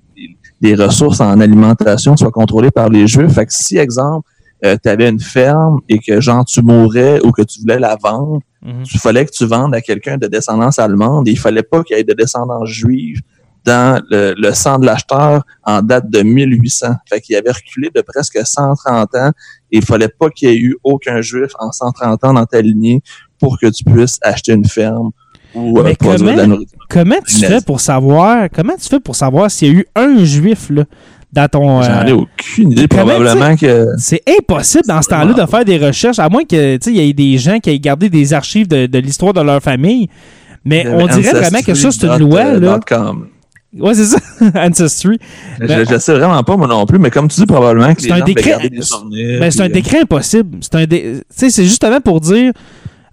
les- ressources en alimentation soient contrôlées par les Juifs. Fait que si, exemple, tu avais une ferme et que genre tu mourais ou que tu voulais la vendre, Mhm. il fallait que tu vendes à quelqu'un de descendance allemande et il fallait pas qu'il y ait de descendance juive dans le, le sang de l'acheteur en date de 1800. Fait qu'il avait reculé de presque 130 ans et il fallait pas qu'il y ait eu aucun juif en 130 ans dans ta lignée pour que tu puisses acheter une ferme ou euh, Mais produire de la comment- nourriture. Comment tu fais pour savoir comment tu fais pour savoir s'il y a eu un juif là, dans ton. J'en ai euh, aucune idée. comment, Probablement que. c'est impossible dans ce temps-là de faire des recherches, à moins que il y ait des gens qui aient gardé des archives de, de l'histoire de leur famille. Mais on dirait vraiment que ça, c'est une loi. euh, Là. .com. Ouais, c'est ça, [laughs] Ancestry. Ben, je, je sais vraiment pas, moi non plus, mais comme tu dis, probablement que C'est un décret-. Ben, c'est un euh, décret impossible. C'est un dé- c'est justement pour dire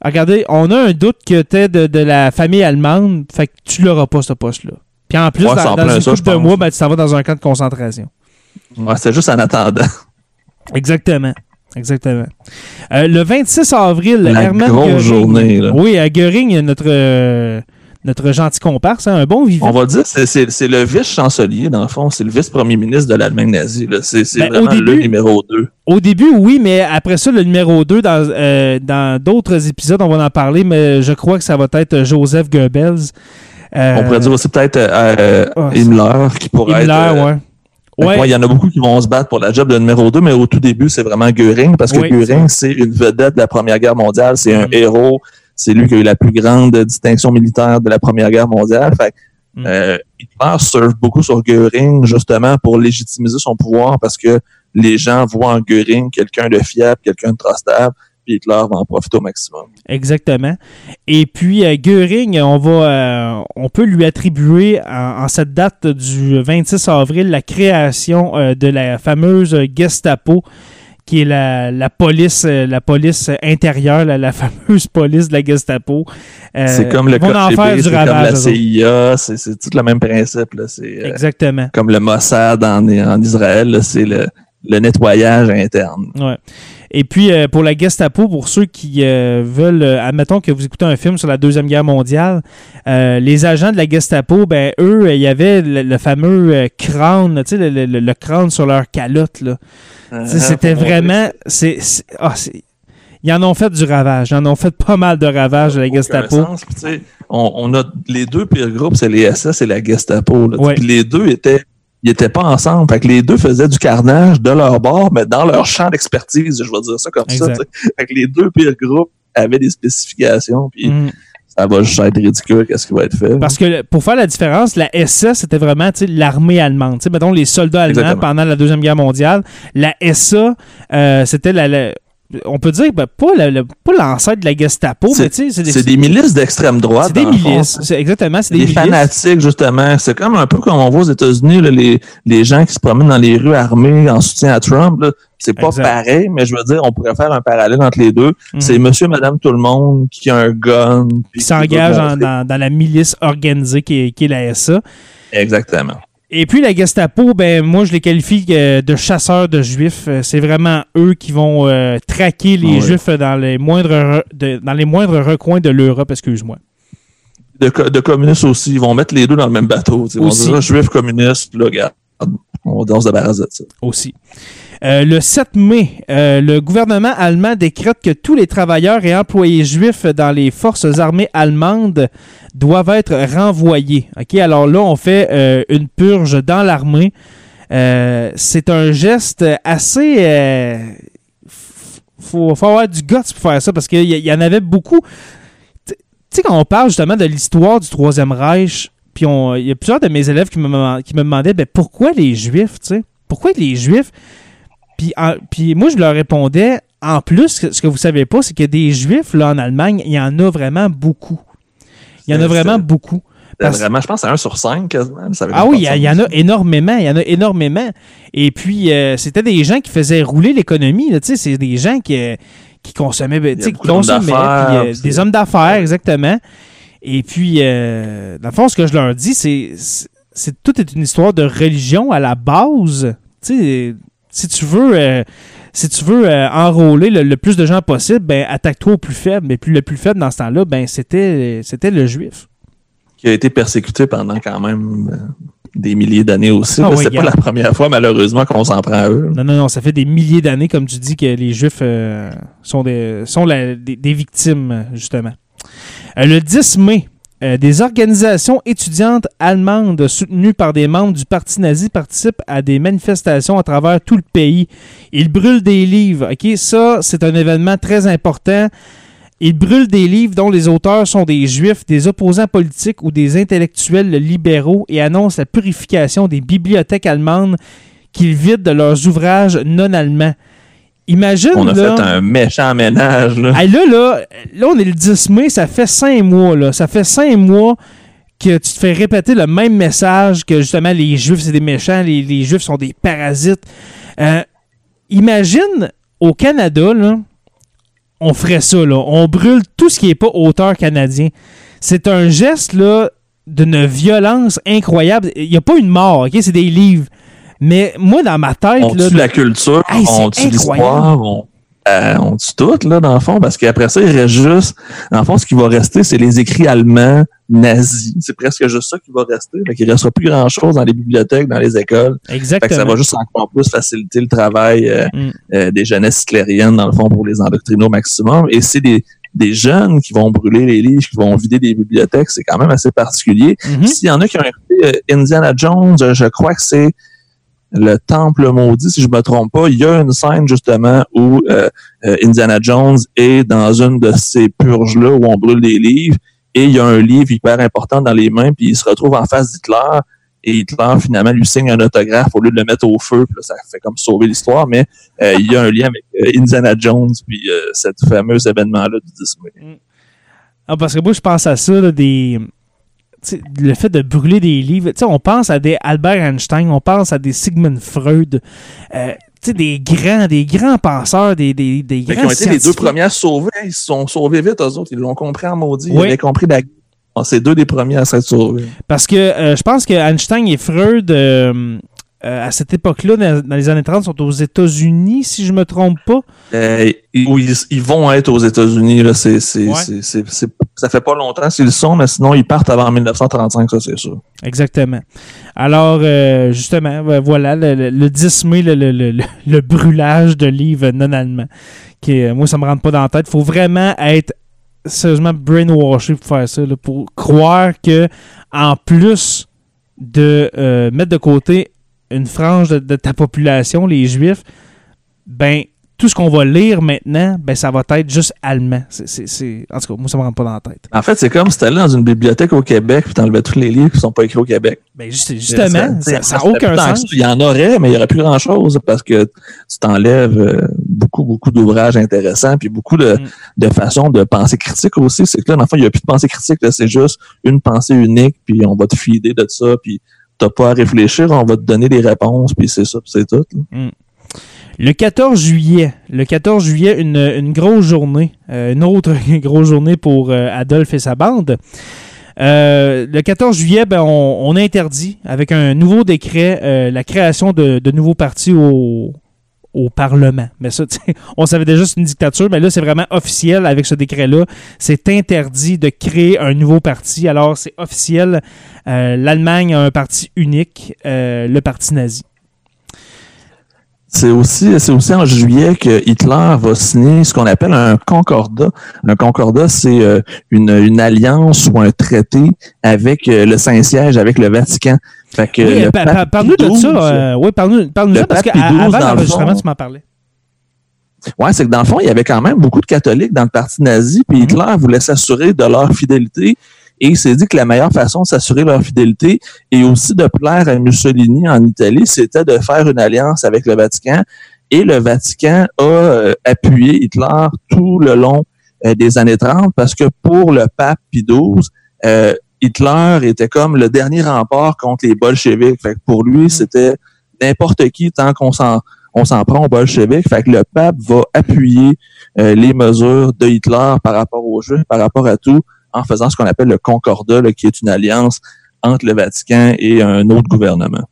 regardez, on a un doute que t'es de, de la famille allemande, fait que tu l'auras pas ce poste-là. Puis en plus, Ouais, dans, en dans plein une ça, couple de mois, ben, tu t'en vas dans un camp de concentration. Ouais, c'est juste en attendant. Exactement. Exactement. Euh, le 26 avril, La Hermann grosse Göring- journée, là. Oui, à Göring, notre, euh, notre gentil comparse, hein, un bon vivant. On va dire, c'est- le vice-chancelier, dans le fond. C'est le vice-premier ministre de l'Allemagne nazie. C'est Ben, vraiment le numéro 2. Au début, oui, mais après ça, le numéro 2, dans euh, dans d'autres épisodes, on va en parler, mais je crois que ça va être Joseph Goebbels. Euh, On pourrait dire aussi peut-être euh, euh, Ah, Himmler, qui pourrait Himmler, être... euh, ouais. Ouais, il y en a beaucoup qui vont se battre pour la job de numéro 2, mais au tout début, c'est vraiment Göring, parce que Oui, Göring, c'est une vedette de la Première Guerre mondiale. C'est un héros. C'est lui qui a eu la plus grande distinction militaire de la Première Guerre mondiale. Fait que, Mhm. euh, Hitler surfe beaucoup sur Göring, justement, pour légitimiser son pouvoir, parce que les gens voient en Göring quelqu'un de fiable, quelqu'un de trustable, puis Hitler va en profiter au maximum. Exactement. Et puis, euh, Göring, on, va, euh, on peut lui attribuer en, en cette date du 26 avril la création euh, de la fameuse Gestapo, qui est la, la police euh, la police intérieure, la, la fameuse [laughs] police de la Gestapo. Euh, c'est comme le KGB, c'est comme la. CIA, c'est c'est tout le même principe. là. Euh, Exactement. comme le Mossad en, en Israël, c'est le, le nettoyage interne. Ouais. Et puis, euh, pour la Gestapo, pour ceux qui euh, veulent, euh, admettons que vous écoutez un film sur la Deuxième Guerre mondiale, les agents de la Gestapo, ben eux, il y avait le, le fameux crâne, tu sais, le, le- le crâne sur leur calotte, là. C'était vraiment... c'est Ils en ont fait du ravage. Ils en ont fait pas mal de ravages à la Gestapo. sens. On, on a les deux pires groupes, c'est les SS et la Gestapo. là. Ouais. Puis les deux étaient ils étaient pas ensemble. Fait que les deux faisaient du carnage de leur bord, mais dans leur champ d'expertise, je vais dire ça comme ça. Exact. Fait que les deux pires groupes avaient des spécifications, puis Mhm. ça va juste être ridicule qu'est-ce qui va être fait. Parce que pour faire la différence, la SS, c'était vraiment l'armée allemande. Tu sais, mettons les soldats allemands Exactement. pendant la Deuxième Guerre mondiale. La SA, euh, c'était la, la- On peut dire, ben, pas pas l'ancêtre de la Gestapo, mais tu sais, c'est des, c'est des milices d'extrême droite. c'est des le milices. C'est- Exactement, c'est des, des milices. fanatiques, justement. C'est comme un peu comme on voit aux États-Unis, là, les, les gens qui se promènent dans les rues armés en soutien à Trump. là. C'est pas Exact. pareil, mais je veux dire, on pourrait faire un parallèle entre les deux. Mhm. C'est monsieur, madame, tout le monde qui a un gun. puis qui s'engage dans, dans la milice organisée qui est, qui est la SA. Exactement. Et puis la Gestapo, ben moi je les qualifie euh, de chasseurs de juifs. Euh, C'est vraiment eux qui vont euh, traquer les Ouais. juifs dans les moindres re- de- dans les moindres recoins de l'Europe, excuse-moi. De, co- de communistes aussi, ils vont mettre les deux dans le même bateau. Ils vont dire, juif, communiste, puis là, regarde, on, on se débarrasse de ça. aussi. Euh, le 7 mai, euh, le gouvernement allemand décrète que tous les travailleurs et employés juifs dans les forces armées allemandes doivent être renvoyés. Alors là, on fait euh, une purge dans l'armée. C'est un geste assez. faut, faut avoir du guts pour faire ça parce qu'il y, y en avait beaucoup. Tu sais, quand on parle justement de l'histoire du Troisième Reich, puis il y a plusieurs de mes élèves qui me, qui me demandaient ben, pourquoi les Juifs, tu sais? Pourquoi les Juifs? Puis, en- puis moi, je leur répondais, en plus, ce que- vous savez pas, c'est que des Juifs, là, en Allemagne, il y en a vraiment beaucoup. Il y en a C'est- vraiment beaucoup. Parce- Vraiment, je pense c'est un sur cinq quasiment. Ça Ah oui, il y, en a énormément. Il y en a énormément. Et puis, euh, c'était des gens qui faisaient rouler l'économie. là, Tu sais, c'est des gens qui, euh, qui consommaient, ben, qui consommaient, puis, euh, des hommes d'affaires, exactement. Et puis, euh, dans le fond, ce que je leur dis, c'est, tout est une histoire de religion à la base. Tu sais, si tu veux, euh, si tu veux euh, enrôler le, le plus de gens possible, ben attaque-toi au plus faible. Mais puis le plus faible dans ce temps-là, ben c'était, c'était le juif. Qui a été persécuté pendant quand même euh, des milliers d'années aussi. Ah oui, c'est pas la première fois, malheureusement, qu'on s'en prend à eux. Non, non, non, ça fait des milliers d'années, comme tu dis, que les Juifs euh, sont, des, sont la- des, des victimes, justement. Euh, le 10 mai, euh, des organisations étudiantes allemandes soutenues par des membres du Parti nazi participent à des manifestations à travers tout le pays. Ils brûlent des livres. Ça, c'est un événement très important. Ils brûlent des livres dont les auteurs sont des juifs, des opposants politiques ou des intellectuels libéraux et annoncent la purification des bibliothèques allemandes qu'ils vident de leurs ouvrages non allemands. Imagine, On a là, fait un méchant ménage. Là. Hey, là, là, là, on est le 10 mai, ça fait cinq mois, là. Ça fait cinq mois que tu te fais répéter le même message que justement les Juifs, c'est des méchants, les, les Juifs sont des parasites. Euh, imagine, au Canada, là, on ferait ça, là. On brûle tout ce qui n'est pas auteur canadien. C'est un geste, là, d'une violence incroyable. Il n'y a pas une mort, OK? C'est des livres. Mais moi, dans ma tête, On là, tue la culture, Hey, on tue l'histoire, on, euh, on tue tout, là, dans le fond, parce qu'après ça, il reste juste, dans le fond, ce qui va rester, c'est les écrits allemands nazis. C'est presque juste ça qui va rester. Fait qu'il restera plus grand chose dans les bibliothèques, dans les écoles. Fait que ça exactement. va juste encore plus faciliter le travail euh, Mm. euh, des jeunesses hitlériennes, dans le fond, pour les endoctriner au maximum. Et c'est des, des jeunes qui vont brûler les livres, qui vont vider des bibliothèques. C'est quand même assez particulier. Mhm. Puis S'il y en a qui ont écouté euh, Indiana Jones, je crois que c'est le Temple maudit, si je me trompe pas. Il y a une scène justement où euh, euh, Indiana Jones est dans une de ces purges-là où on brûle des livres et il y a un livre hyper important dans les mains puis il se retrouve en face d'Hitler et Hitler finalement lui signe un autographe au lieu de le mettre au feu. Puis ça fait comme sauver l'histoire, mais euh, il y a un lien avec Indiana Jones puis euh, cet fameux événement-là du 10 mai. Ah, parce que moi, je pense à ça, là, des. Le fait de brûler des livres. Tu sais, on pense à des Albert Einstein, on pense à des Sigmund Freud, euh, tu sais, des grands, des grands penseurs, des, des, des grands qui ont été les deux premiers à sauver. Ils se sont sauvés vite, eux autres. Ils l'ont compris en maudit. Ils avaient compris la Bon, C'est deux des premiers à s'être sauvés. Parce que euh, je pense que Einstein et Freud, euh, euh, à cette époque-là, dans, les années 30, sont aux États-Unis, si je me trompe pas. Euh, ils, vont être aux États-Unis. Là, c'est, c'est, Ouais. c'est, ça fait pas longtemps s'ils le sont, mais sinon ils partent avant 1935, ça c'est sûr. Exactement. Alors, euh, justement, voilà, le, le- le 10 mai, le, le- brûlage de livres non allemands. Qui, est- moi, ça me rentre pas dans la tête. Il faut vraiment être sérieusement brainwashed pour faire ça, là, pour croire que, en plus de euh, mettre de côté une frange de, de ta population, les Juifs, ben, tout ce qu'on va lire maintenant, ben, ça va être juste allemand. C'est, En tout cas, moi, ça me rentre pas dans la tête. En fait, c'est comme si t'allais dans une bibliothèque au Québec puis t'enlevais tous les livres qui sont pas écrits au Québec. Ben, juste- justement, ça n'a aucun sens. Il y en aurait, mais il y aurait plus grand chose parce que tu t'enlèves euh, beaucoup, beaucoup d'ouvrages intéressants puis beaucoup de, Mm. de façons de penser critique aussi. C'est que là, dans le fond, il n'y a plus de pensée critique, là, c'est juste une pensée unique puis on va te fider de ça puis t'as pas à réfléchir, on va te donner des réponses puis c'est ça, c'est tout. là. Le 14 juillet, le 14 juillet, une, une grosse journée, euh, une autre [laughs] grosse journée pour euh, Adolphe et sa bande. Euh, le 14 juillet, ben, on, on interdit, avec un nouveau décret, la création de, de nouveaux partis au, au Parlement. Mais ça, [laughs] on savait déjà c'est une dictature, mais là, c'est vraiment officiel avec ce décret-là. C'est interdit de créer un nouveau parti. Alors, c'est officiel. Euh, L'Allemagne a un parti unique, euh, le parti nazi. C'est aussi, en juillet que Hitler va signer ce qu'on appelle un concordat. Un concordat, c'est euh, une, alliance ou un traité avec le Saint-Siège, avec le Vatican. Fait que Oui, le pa- pape pa- parle-nous de ça. Euh, oui, parle-nous parle Le ça parce qu'avant l'enregistrement, tu m'en parlais. Ouais, c'est que dans le fond, il y avait quand même beaucoup de catholiques dans le parti nazi, puis Mhm. Hitler voulait s'assurer de leur fidélité. Et il s'est dit que la meilleure façon de s'assurer leur fidélité et aussi de plaire à Mussolini en Italie, c'était de faire une alliance avec le Vatican. Et le Vatican a euh, appuyé Hitler tout le long euh, des années 30 parce que pour le pape Pie XII, euh, Hitler était comme le dernier rempart contre les bolcheviks. Fait que pour lui, c'était n'importe qui tant qu'on s'en on s'en prend aux bolcheviks. Fait que le pape va appuyer euh, les mesures de Hitler par rapport aux Juifs, par rapport à tout, en faisant ce qu'on appelle le concordat, là, qui est une alliance entre le Vatican et un autre gouvernement.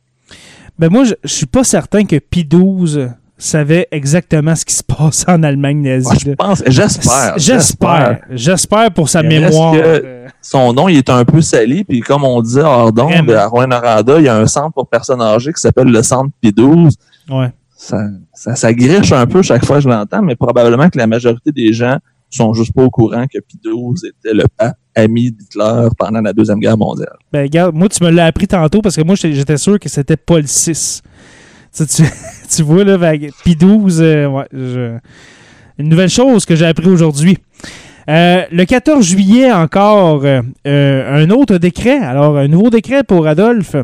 Ben moi, je, je suis pas certain que Pie XII savait exactement ce qui se passait en Allemagne nazie. Ouais, je pense, j'espère. J'espère. J'espère pour sa Il mémoire. que- euh, Son nom, il est un peu sali, puis comme on disait hors d'onde, Vraiment. à Rouen-Noranda, il y a un centre pour personnes âgées qui s'appelle le Centre Pie XII. ouais. Ça, ça, ça griche un peu chaque fois que je l'entends, mais probablement que la majorité des gens sont juste pas au courant que Pie XII était le pape ami d'Hitler pendant la Deuxième Guerre mondiale. Ben, regarde, moi, tu me l'as appris tantôt parce que moi, j'étais j'étais sûr que c'était Paul VI. Tu, tu, [laughs] tu vois, là, Pie XII, euh, ouais, je- une nouvelle chose que j'ai appris aujourd'hui. Euh, le 14 juillet encore, euh, un autre décret, alors un nouveau décret pour Adolphe,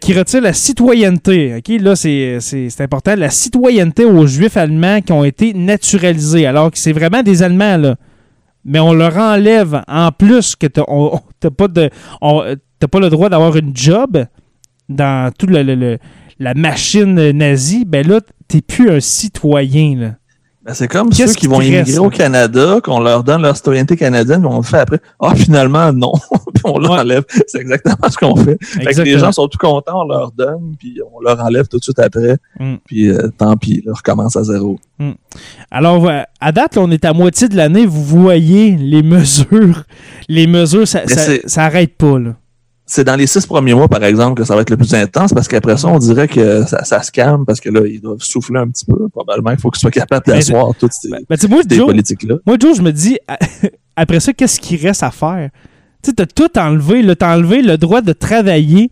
qui retire la citoyenneté. Là, c'est, important. La citoyenneté aux Juifs allemands qui ont été naturalisés, alors que c'est vraiment des Allemands, là. Mais on leur enlève, en plus que on- t'as pas, pas le droit d'avoir une job dans le- le- la machine nazie, ben là, t'es plus un citoyen, là. Ben, c'est comme Qu'est-ce ceux qui qui vont immigrer reste, au? Canada, qu'on leur donne leur citoyenneté canadienne, puis on le fait après. Ah, finalement, non. [laughs] puis on l'enlève. C'est exactement ce qu'on fait. Fait que les gens sont tout contents, on leur donne, puis on leur enlève tout de suite après. Mm. Puis euh, tant pis, là, on recommence à zéro. Alors, euh, à date, là, on est à moitié de l'année. Vous voyez les mesures. Les mesures, ça ça- ça arrête pas. Là. C'est dans les six premiers mois, par exemple, que ça va être le plus intense, parce qu'après ça, on dirait que ça, ça se calme, parce que là, ils doivent souffler un petit peu. Probablement qu'il faut qu'ils soient capables d'asseoir toutes ces, Ben, ben, moi, ces politiques-là. moi, Joe, je me dis, [laughs] après ça, qu'est-ce qu'il reste à faire? Tu sais, t'as tout enlevé. T'as enlevé le droit de travailler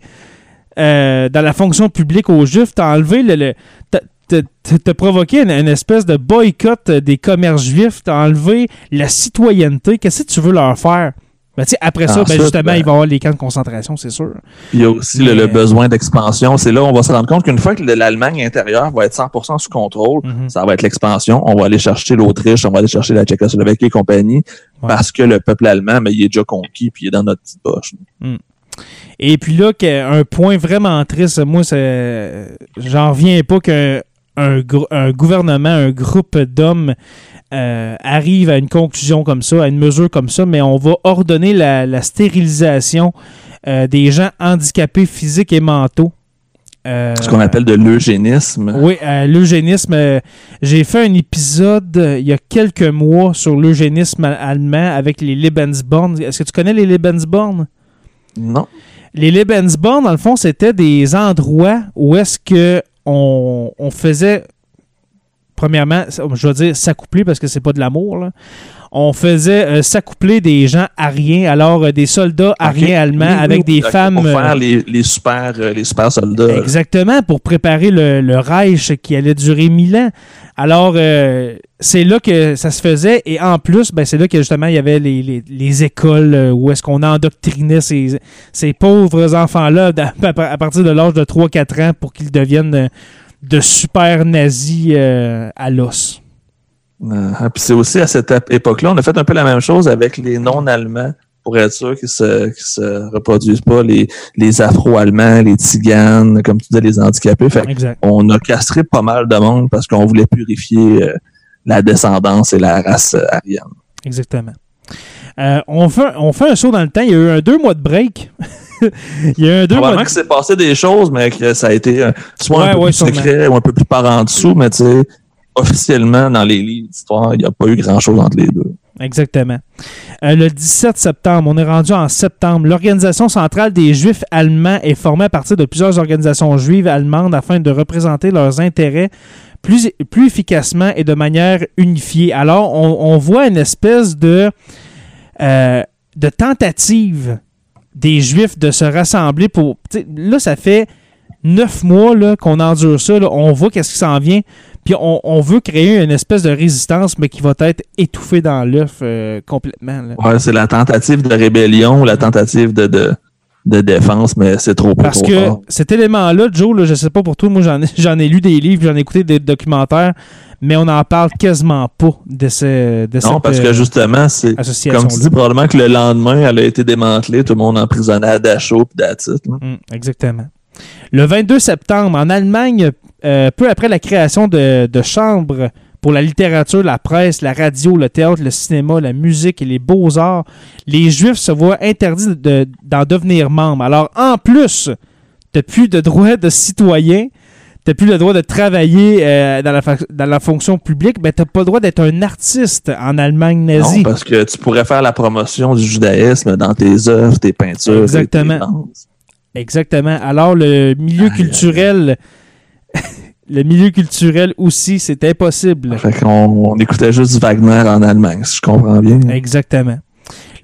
euh, dans la fonction publique aux Juifs. T'as enlevé le... t'as provoqué une, une espèce de boycott euh, des commerces juifs. T'as enlevé la citoyenneté. Qu'est-ce que tu veux leur faire? Ben, après ça, ben, justement, ben- il va y avoir les camps de concentration, c'est sûr. Il y a aussi le, Mais- le besoin d'expansion. C'est là où on va se rendre compte qu'une fois que le- l'Allemagne intérieure va être 100% sous contrôle, Mhm. ça va être l'expansion. On va aller chercher l'Autriche, on va aller chercher la Tchécoslovaquie et compagnie, Ouais. parce que le peuple allemand, mais il est déjà conquis, puis il est dans notre petite poche. Et puis là, que- un point vraiment triste, moi, c'est, j'en reviens pas qu'un un, gouvernement, un groupe d'hommes euh, arrive à une conclusion comme ça, à une mesure comme ça, mais on va ordonner la, la stérilisation euh, des gens handicapés physiques et mentaux. Euh, Ce qu'on appelle de l'eugénisme. oui, l'eugénisme. j'ai fait un épisode il y a quelques mois sur l'eugénisme allemand avec les Lebensborn. Est-ce que tu connais les Lebensborn? Non. Les Lebensborn, dans le fond, c'était des endroits où est-ce que on, on faisait, premièrement, je vais dire s'accoupler parce que c'est pas de l'amour, là. On faisait euh, s'accoupler des gens ariens, alors euh, des soldats ariens allemands Oui, avec oui, des femmes. Pour faire les, les super, euh, les super soldats. Exactement, pour préparer le, le Reich qui allait durer mille ans. Alors, euh, c'est là que ça se faisait. Et en plus, ben, c'est là que justement, il y avait les, les- les écoles euh, où est-ce qu'on endoctrinait ces, ces pauvres enfants-là [laughs] à, partir de l'âge de 3-4 ans pour qu'ils deviennent euh, de super nazis à l'os. Euh, puis c'est aussi à cette ép- époque-là, on a fait un peu la même chose avec les non-allemands pour être sûr qu'ils se, se reproduisent pas, les, les afro-allemands, les tziganes, comme tu disais, les handicapés. Fait on a castré pas mal de monde parce qu'on voulait purifier euh, la descendance et la race euh, aryenne. Exactement. Euh, on, fait, on fait un saut dans le temps. Il y a eu un deux mois de break. [laughs] il y a eu un deux mois Probablement de... que c'est passé des choses, mais que ça a été euh, soit Ouais, un peu ouais, plus sûrement. secret ou un peu plus par en dessous, mais tu sais, officiellement, dans les livres d'histoire, il n'y a pas eu grand-chose entre les deux. Exactement. Euh, le 17 septembre, on est rendu en septembre. L'Organisation centrale des Juifs allemands est formée à partir de plusieurs organisations juives allemandes afin de représenter leurs intérêts plus, plus efficacement et de manière unifiée. Alors, on, voit une espèce de, euh, de tentative des Juifs de se rassembler pour... Là, ça fait neuf mois là, qu'on endure ça. là. On voit qu'est-ce qui s'en vient. Puis on, on veut créer une espèce de résistance, mais qui va être étouffée dans l'œuf euh, complètement. Ouais, c'est la tentative de rébellion, la tentative de, de, de défense, mais c'est trop, Parce trop que fort. cet élément-là, Joe, là, je sais pas pour toi, moi j'en ai, [laughs] j'en ai lu des livres, j'en ai écouté des documentaires, mais on n'en parle quasiment pas de, ce, de Non, cette parce que euh, justement, c'est comme tu dis, probablement que le lendemain, elle a été démantelée, tout le monde emprisonné à Dachau puis that's it, là. Mm, exactement. Le 22 septembre, en Allemagne, euh, peu après la création de, de chambres pour la littérature, la presse, la radio, le théâtre, le cinéma, la musique et les beaux-arts, les Juifs se voient interdits de- d'en devenir membres. Alors, en plus, tu n'as plus de droit de citoyen, tu n'as plus le droit de travailler euh, dans, la fa- dans la fonction publique, mais tu n'as pas le droit d'être un artiste en Allemagne nazie. Non, parce que tu pourrais faire la promotion du judaïsme dans tes œuvres, tes peintures, Exactement. tes. Exactement. Alors, le milieu culturel, [laughs] le milieu culturel aussi, c'est impossible. Fait qu'on on écoutait juste du Wagner en Allemagne, si je comprends bien. Exactement.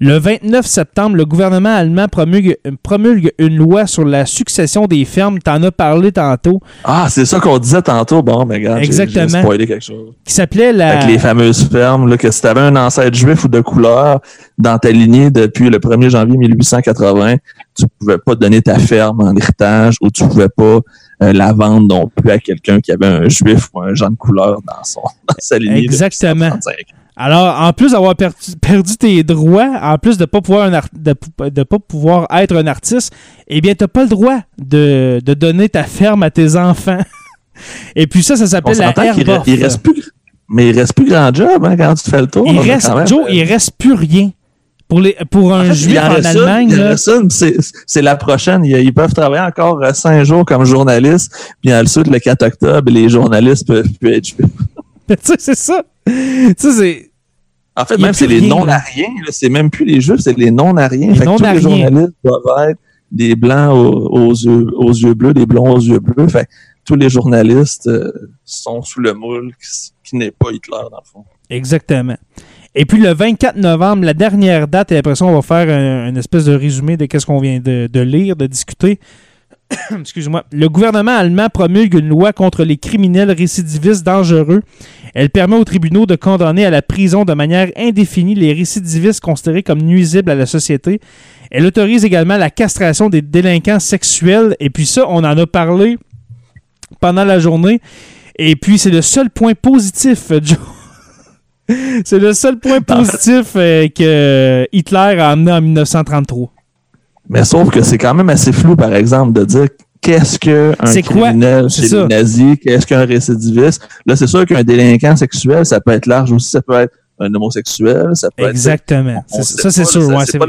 Le 29 septembre, le gouvernement allemand promulgue, promulgue une loi sur la succession des fermes. T'en as parlé tantôt. Ah, c'est ça qu'on disait tantôt. Bon, mais regarde, j'ai- Exactement. j'ai spoilé quelque chose. Qui s'appelait la. Avec les fameuses fermes, là, que si tu avais un ancêtre juif ou de couleur dans ta lignée depuis le 1er janvier 1880, tu pouvais pas donner ta ferme en héritage ou tu pouvais pas euh, la vendre non plus à quelqu'un qui avait un juif ou un gens de couleur dans, son, dans sa lignée. Exactement. 135. Alors, en plus d'avoir perdu, perdu tes droits, en plus de pas pouvoir un art- de, pou- de pas pouvoir être un artiste, eh bien, t'as pas le droit de, de donner ta ferme à tes enfants. [laughs] Et puis ça, ça s'appelle la qu'il re- il reste plus, mais il reste plus grand job hein, quand tu te fais le tour. Il reste, même. Joe, il reste plus rien. Pour, les, pour un En fait, juif il en Allemagne, il c'est la prochaine. Ils, ils peuvent travailler encore euh, cinq jours comme journalistes. Puis ensuite, le 4 octobre, les journalistes peuvent plus être juifs. [laughs] tu sais, c'est ça. C'est. En fait, même c'est les rien, non-ariens. C'est même plus les juifs, c'est les non-ariens. Les les journalistes doivent être des blancs aux, aux yeux, aux yeux bleus, des blonds aux yeux bleus. Fait tous les journalistes euh, sont sous le moule qui, qui n'est pas Hitler, dans le fond. Exactement. Et puis le 24 novembre, la dernière date, et après ça, on va faire un, une espèce de résumé de ce qu'on vient de, de lire, de discuter. [coughs] Excuse-moi. Le gouvernement allemand promulgue une loi contre les criminels récidivistes dangereux. Elle permet aux tribunaux de condamner à la prison de manière indéfinie les récidivistes considérés comme nuisibles à la société. Elle autorise également la castration des délinquants sexuels. Et puis ça, on en a parlé pendant la journée. Et puis c'est le seul point positif, [laughs] Joe. C'est le seul point positif euh, que Hitler a amené en 1933. Mais sauf que c'est quand même assez flou, par exemple, de dire qu'est-ce qu'un criminel chez les nazis, qu'est-ce qu'un récidiviste. Là, c'est sûr qu'un délinquant sexuel, ça peut être large aussi, ça peut être un homosexuel, ça peut être... Exactement. On C'est- sait Ça, c'est sûr. ouais, c'est pas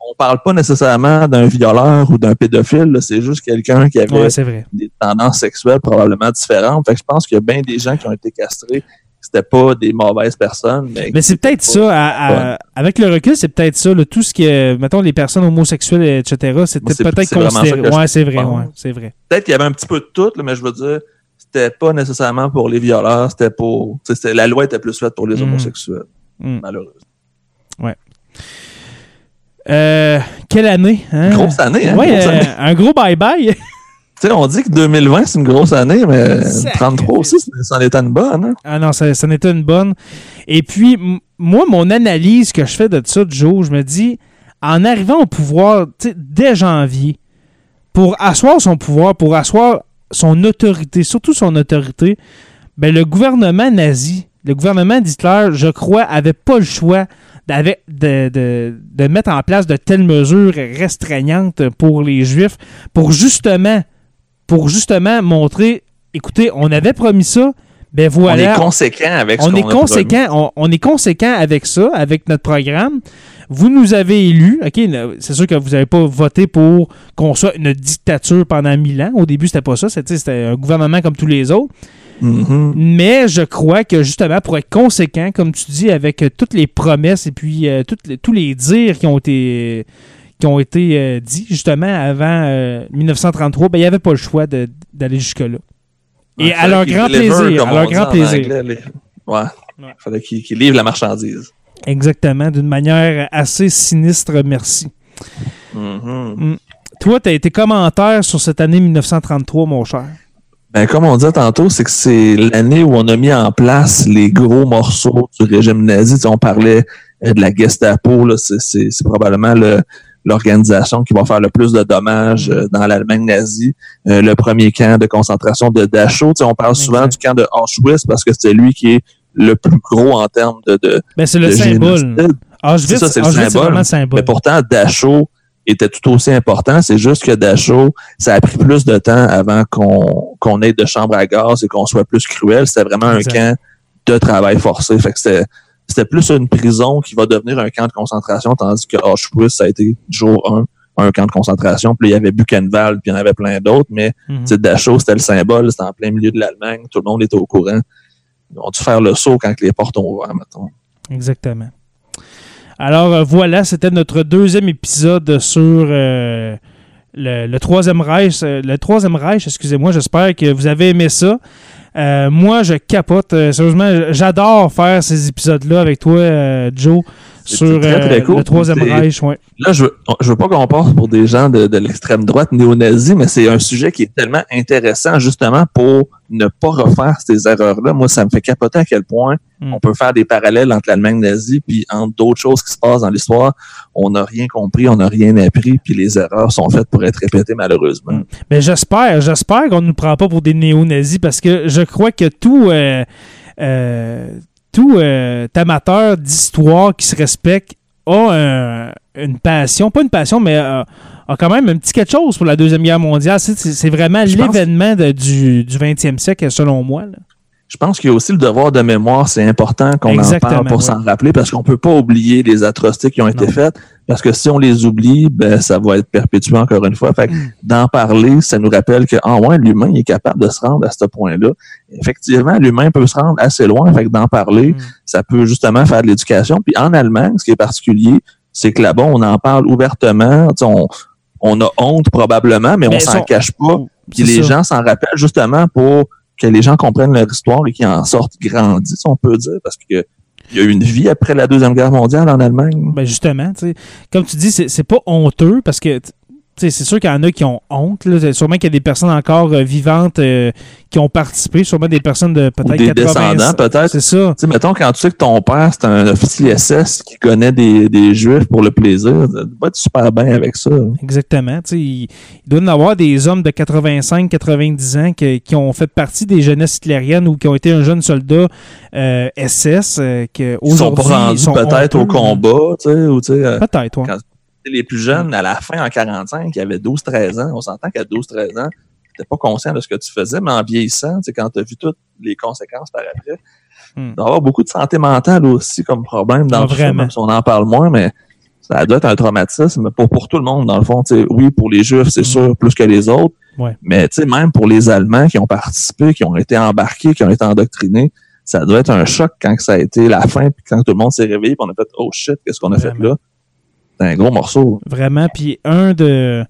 On parle pas nécessairement d'un violeur ou d'un pédophile, c'est juste quelqu'un qui avait Ouais, c'est vrai. des tendances sexuelles probablement différentes. Fait que je pense qu'il y a bien des gens qui ont été castrés. C'était pas des mauvaises personnes, mais, Mais c'est peut-être ça. à- à- avec le recul, c'est peut-être ça. là, tout ce qui est, mettons, les personnes homosexuelles, etc., c'était peut-être considéré. Ouais, c'est vrai. Ouais, c'est vrai. peut-être qu'il y avait un petit peu de tout, là, mais je veux dire, c'était pas nécessairement pour les violeurs, c'était pour. La loi était plus faite pour les Mm. homosexuels, Mm. malheureusement. Euh, quelle année? Hein? Grosse année, hein? Ouais, euh, un gros bye-bye. Tu sais, on dit que 2020, c'est une grosse année, mais Sacré. 33 aussi, c'en était une bonne. Hein? Ah non, ça, ça une bonne. Et puis, moi, mon analyse que je fais de ça, Joe, je me dis, en arrivant au pouvoir, tu sais, dès janvier, pour asseoir son pouvoir, pour asseoir son autorité, surtout son autorité, ben, le gouvernement nazi, le gouvernement d'Hitler, je crois, avait pas le choix de, de- de mettre en place de telles mesures restreignantes pour les Juifs, pour justement, pour justement montrer, écoutez, on avait promis ça, ben voilà, on est conséquent avec ce on qu'on est conséquent, on, on est conséquent avec ça, avec notre programme. Vous nous avez élus, ok, c'est sûr que vous n'avez pas voté pour qu'on soit une dictature pendant mille ans. Au début, c'était pas ça, c'était un gouvernement comme tous les autres. Mhm. Mais je crois que justement, pour être conséquent, comme tu dis, avec toutes les promesses et puis euh, toutes les- tous les dires qui ont été, qui ont été euh, dits justement avant euh, 1933, ben, il n'y avait pas le choix de- d'aller jusque-là. Et Ouais, à leur grand plaisir, à leur grand plaisir. anglais, les- Ouais. Ouais. Fallait qu'il qu'il livre la marchandise. Exactement, d'une manière assez sinistre, merci. Mhm. Toi, tu as été commentaire sur cette année 1933, mon cher. Ben, comme on disait tantôt, c'est que c'est l'année où on a mis en place les gros morceaux du régime nazi. Tu sais, on parlait euh, de la Gestapo, c'est probablement le, l'organisation qui va faire le plus de dommages euh, dans l'Allemagne nazie. Euh, le premier camp de concentration de Dachau. Tu sais, on parle souvent du camp de Auschwitz parce que c'est lui qui est le plus gros en termes de, de, Ben, c'est le symbole. Auschwitz, C'est le symbole. Mais pourtant, Dachau était tout aussi important. C'est juste que Dachau, ça a pris plus de temps avant qu'on qu'on ait de chambre à gaz et qu'on soit plus cruel. C'était vraiment Exact. un camp de travail forcé. Fait que c'était c'était plus une prison qui va devenir un camp de concentration, tandis que Auschwitz, ça a été jour 1, un camp de concentration. Puis il y avait Buchenwald, puis il y en avait plein d'autres. Mais sais, Dachau, c'était le symbole. C'était en plein milieu de l'Allemagne. Tout le monde était au courant. Ils ont dû faire le saut quand les portes ont ouvert, mettons. Exactement. Alors euh, voilà, c'était notre deuxième épisode sur euh, le, le Troisième Reich. Euh, Le Troisième Reich, excusez-moi, j'espère que vous avez aimé ça. Euh, moi, je capote. Euh, sérieusement, j'adore faire ces épisodes-là avec toi, euh, Joe, sur très, très cool. le Troisième Reich. Ouais. Là, je veux, je veux pas qu'on passe pour des gens de, de l'extrême droite néo-nazie, mais c'est un sujet qui est tellement intéressant justement pour ne pas refaire ces erreurs-là. Moi, ça me fait capoter à quel point Mm. on peut faire des parallèles entre l'Allemagne nazie puis entre d'autres choses qui se passent dans l'histoire. On n'a rien compris, on n'a rien appris, puis les erreurs sont faites pour être répétées malheureusement. Mm. Mais j'espère, j'espère qu'on ne nous prend pas pour des néo-nazis parce que je crois que tout, euh, euh, tout euh, amateur d'histoire qui se respecte a un- une passion, pas une passion, mais euh, a quand même un petit quelque chose pour la Deuxième Guerre mondiale. C'est, vraiment Je l'événement de- du, du 20e siècle, selon moi. là. Je pense qu'il y a aussi le devoir de mémoire, c'est important qu'on en parle pour ouais. s'en rappeler parce qu'on peut pas oublier les atrocités qui ont été Non. faites parce que si on les oublie, ben ça va être perpétué encore une fois. Fait que Mm. d'en parler, ça nous rappelle que ah ouais, l'humain est capable de se rendre à ce point-là. Effectivement, l'humain peut se rendre assez loin, fait que d'en parler, Mm. ça peut justement faire de l'éducation. Puis en Allemagne, ce qui est particulier, c'est que là-bas on en parle ouvertement, on on a honte probablement, mais, Mais on s'en cache pas. Puis C'est les ça. gens s'en rappellent justement pour que les gens comprennent leur histoire et qu'ils en sortent grandis, on peut dire, parce que il y a eu une vie après la Deuxième Guerre mondiale en Allemagne. Ben justement, comme tu dis, c'est, pas honteux parce que c'est sûr qu'il y en a qui ont honte. Là. Sûrement qu'il y a des personnes encore euh, vivantes euh, qui ont participé, sûrement des personnes de peut-être des 80 descendants, peut-être. C'est ça. Sais, mettons, quand tu sais que ton père, c'est un officier SS qui connaît des, des Juifs pour le plaisir, tu vas être super bien avec ça. Exactement. Il, il doit y en avoir des hommes de 85-90 ans que- qui ont fait partie des jeunesses hitlériennes ou qui ont été un jeune soldat euh, SS. euh, que Ils sont pas aujourd'hui, rendus peut-être au combat, ou euh, Peut-être, ouais. Quand- les plus jeunes, à la fin, en 45, ils avaient 12-13 ans. On s'entend qu'à 12-13 ans, t'étais pas conscient de ce que tu faisais, mais en vieillissant, tu quand tu as vu toutes les conséquences par après, Hmm. il doit y avoir beaucoup de santé mentale aussi comme problème dans Ah, le film, vraiment. même si on en parle moins, mais ça doit être un traumatisme pour, pour tout le monde, dans le fond. Oui, pour les Juifs, c'est Hmm. sûr, plus que les autres, Ouais. mais même pour les Allemands qui ont participé, qui ont été embarqués, qui ont été endoctrinés, ça doit être un choc quand ça a été la fin, puis quand tout le monde s'est réveillé, puis on a fait « Oh shit, qu'est-ce qu'on a fait là? » un gros morceau. Vraiment. Puis un de.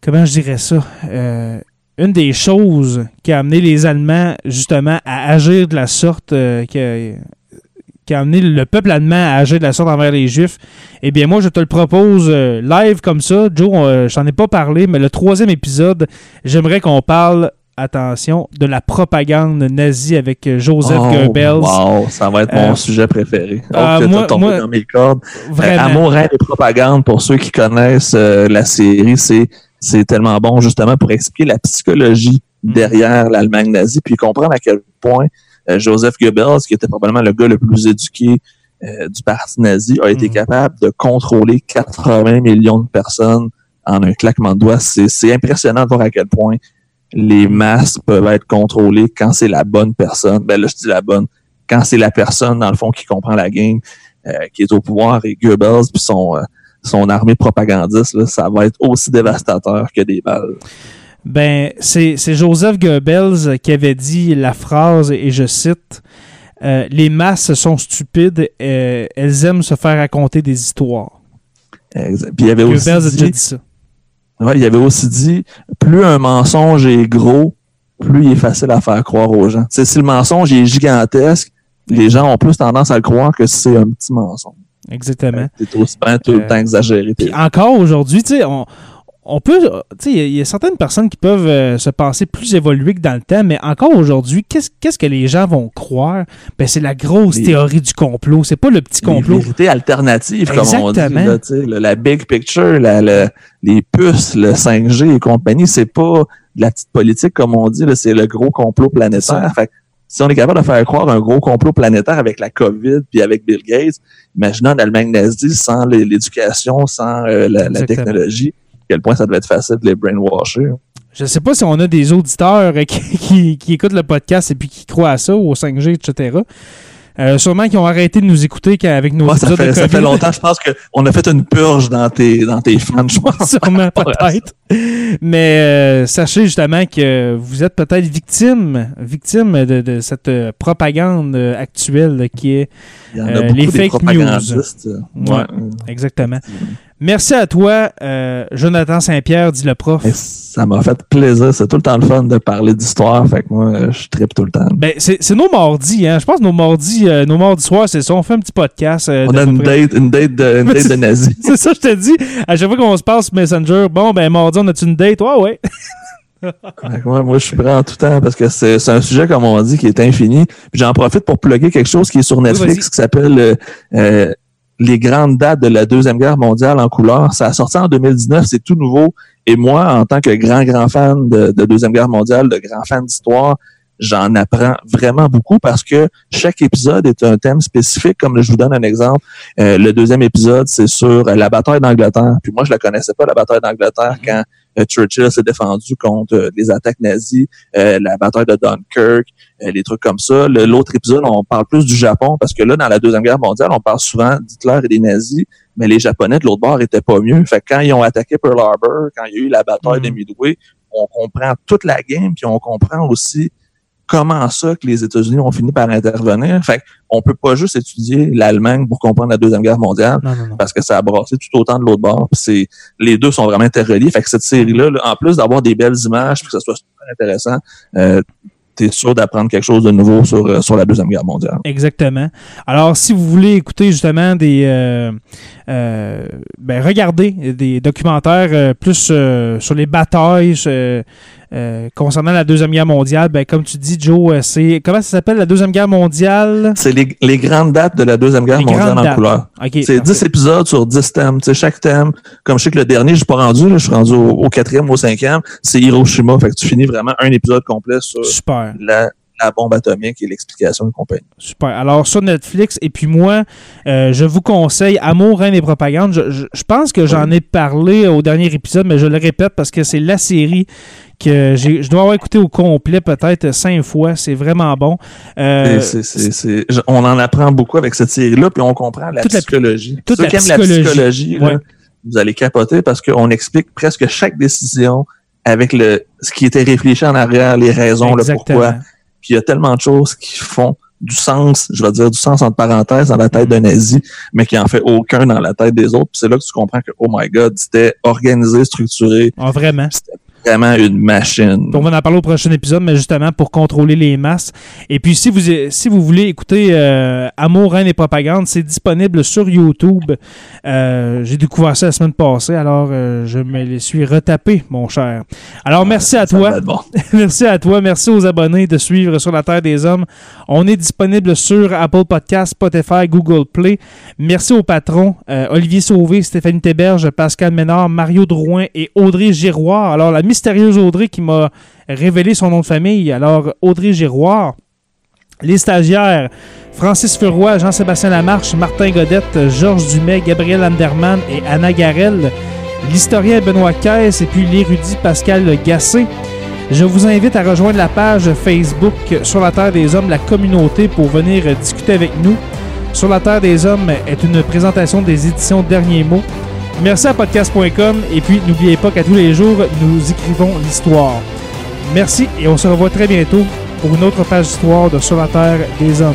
Comment je dirais ça? Euh, une des choses qui a amené les Allemands justement à agir de la sorte, euh, qui, a, amené le peuple allemand à agir de la sorte envers les Juifs, eh bien moi je te le propose euh, live comme ça. Joe, euh, je t'en ai pas parlé, mais le troisième épisode, j'aimerais qu'on parle, attention, de la propagande nazie avec euh, Joseph Oh, Goebbels. Wow, ça va être mon Euh, sujet préféré. Euh, moi- tombé moi- dans mes cordes. Euh, Vraiment. Amour, et propagande, pour ceux qui connaissent la série, c'est c'est tellement bon justement pour expliquer la psychologie Mm. derrière l'Allemagne nazie, puis comprendre à quel point Joseph Goebbels, qui était probablement le gars le plus éduqué euh, du parti nazi, a été Mm. capable de contrôler 80 millions de personnes en un claquement de doigts. C'est c'est impressionnant de voir à quel point les masses peuvent être contrôlées quand c'est la bonne personne. Ben là, je dis la bonne. Quand c'est la personne, dans le fond, qui comprend la game, euh, qui est au pouvoir, et Goebbels, puis son, euh, son armée propagandiste, là, ça va être aussi dévastateur que des balles. Ben, c'est Joseph Goebbels qui avait dit la phrase, et je cite euh, Les masses sont stupides, elles aiment se faire raconter des histoires. Exact. Puis il y avait Goebbels a déjà dit ça. Ouais, il avait aussi dit, plus un mensonge est gros, plus il est facile à faire croire aux gens. C'est si le mensonge est gigantesque, les gens ont plus tendance à le croire que si c'est un petit mensonge. Exactement. C'est aussi bien tout le Euh, temps exagéré. Puis encore aujourd'hui, tu sais, on, on peut. Tu sais, il y a- il y, a certaines personnes qui peuvent euh, se penser plus évoluées que dans le temps, mais encore aujourd'hui, qu'est-ce que les gens vont croire? Ben, c'est la grosse Les- théorie du complot. C'est pas le petit les complot. vérités alternatives, comme on dit. Là, la big picture, la, le- les puces, le 5G et compagnie, c'est pas de la petite politique, comme on dit, c'est le gros complot planétaire. Fait que si on est capable de faire croire un gros complot planétaire avec la COVID puis avec Bill Gates, imaginons l'Allemagne nazie sans l'é- l'éducation, sans euh, la, technologie, quel point ça devait être facile de les brainwasher. Je sais pas si on a des auditeurs euh, [laughs] qui, qui- qui écoutent le podcast et puis qui croient à ça, au 5G, etc. Euh, sûrement qui ont arrêté de nous écouter avec nos Moi, ça, fait, de ça fait longtemps, je pense qu'on a fait une purge dans tes, dans tes fans, je pense. [laughs] Sûrement, [laughs] peut-être. Mais euh, sachez justement que vous êtes peut-être victime, victime de, de cette propagande actuelle qui est Euh, les fake propagandistes. Ouais. Ouais. exactement. Merci à toi, euh, Jonathan Saint-Pierre, dit le prof. Et ça m'a fait plaisir. C'est tout le temps le fun de parler d'histoire. Fait que moi, je tripe tout le temps. Ben, c'est nos mardis, hein. Je pense que nos mardis, euh, nos mardis soirs, c'est ça. On fait un petit podcast. euh, On a une date, une date de, une [laughs] date de nazis. [laughs] C'est ça, je te dis. À chaque fois qu'on se passe Messenger, bon, ben, mardi, on a-tu une date? Ouais, ouais. [laughs] Que moi, je suis prêt en tout temps parce que c'est un sujet, comme on dit, qui est infini. J'en profite pour plugger quelque chose qui est sur. Netflix qui s'appelle euh, euh, Les grandes dates de la Deuxième Guerre mondiale en couleur. Ça a sorti en 2019, c'est tout nouveau. Et moi, en tant que grand, grand fan de, de Deuxième Guerre mondiale, de grand fan d'histoire, j'en apprends vraiment beaucoup parce que chaque épisode est un thème spécifique. Comme je vous donne un exemple, euh, le deuxième épisode, c'est sur euh, la bataille d'Angleterre. Puis moi, je la connaissais pas, la bataille d'Angleterre, quand euh, Churchill s'est défendu contre euh, les attaques nazies, euh, la bataille de Dunkirk, euh, les trucs comme ça. L'autre épisode, on parle plus du Japon parce que là, dans la Deuxième Guerre mondiale, on parle souvent d'Hitler et des nazis, mais les Japonais de l'autre bord étaient pas mieux. Fait que quand ils ont attaqué Pearl Harbor, quand il y a eu la bataille Mhm. de Midway, on comprend toute la game, puis on comprend aussi comment ça que les États-Unis ont fini par intervenir? Fait on peut pas juste étudier l'Allemagne pour comprendre la Deuxième Guerre mondiale Non, non, non. parce que ça a brassé tout autant de l'autre bord. C'est les deux sont vraiment interreliés. Fait que cette série-là, là, en plus d'avoir des belles images, puis que ça soit super intéressant, euh, t'es sûr d'apprendre quelque chose de nouveau sur, euh, sur la Deuxième Guerre mondiale. Exactement. Alors, si vous voulez écouter justement des. euh, euh, ben, regardez des documentaires euh, plus euh, sur les batailles euh, concernant la Deuxième Guerre mondiale, ben, comme tu dis, Joe, euh, c'est. Comment ça s'appelle la Deuxième Guerre mondiale? C'est les, les grandes dates de la Deuxième Guerre Les mondiale en couleur. Ok. C'est parfait. 10 épisodes sur 10 thèmes. Tu sais, chaque thème, comme je sais que le dernier, je suis pas rendu, là, je suis rendu au, au quatrième ou au cinquième, c'est Hiroshima. Fait que tu finis vraiment un épisode complet sur Super. la, la bombe atomique et l'explication et compagnie. Super. Alors, sur Netflix, et puis moi, euh, je vous conseille Amour, Reine et Propagande. Je, je- je pense que j'en ai parlé au dernier épisode, mais je le répète parce que c'est la série que j'ai, je dois avoir écouté au complet peut-être cinq fois. C'est vraiment bon. Euh, Et c'est- c'est- c'est- je- on en apprend beaucoup avec cette série-là, puis on comprend la Toute la- psychologie. toute Ceux la qui aiment psychologie. la psychologie, là, vous allez capoter parce qu'on explique presque chaque décision avec le ce qui était réfléchi en arrière, les raisons, le pourquoi. Puis il y a tellement de choses qui font du sens, je vais dire du sens entre parenthèses dans la tête d'un nazi, mais qui en fait aucun dans la tête des autres. Puis c'est là que tu comprends que, oh my god, c'était organisé, structuré, Ah, vraiment? c'était vraiment une machine. On va en parler au prochain épisode, mais justement pour contrôler les masses. Et puis, si vous, si vous voulez écouter euh, Amour, Reine et Propagande, c'est disponible sur YouTube. Euh, J'ai découvert ça la semaine passée, alors euh, je me les suis retapés, mon cher. Alors, merci à Ça toi. bon. [laughs] merci à toi. Merci aux abonnés de suivre sur la Terre des Hommes. On est disponible sur Apple Podcasts, Spotify, Google Play. Merci aux patrons Olivier Sauvé, Stéphanie Théberge, Pascal Ménard, Mario Drouin et Audrey Giroir. Alors, la mystérieuse Audrey qui m'a révélé son nom de famille. Alors, Audrey Giroir. Les stagiaires, Francis Furoy, Jean-Sébastien Lamarche, Martin Godette, Georges Dumais, Gabriel Anderman et Anna Garel. L'historien Benoît Caisse et puis l'érudit Pascal Gassé. Je vous invite à rejoindre la page Facebook Sur la Terre des Hommes, la communauté, pour venir discuter avec nous. Sur la Terre des Hommes est une présentation des éditions Derniers Mots. Merci à podcast.com et puis n'oubliez pas qu'à tous les jours, nous écrivons l'histoire. Merci et on se revoit très bientôt pour une autre page d'histoire de Sur la Terre des Hommes.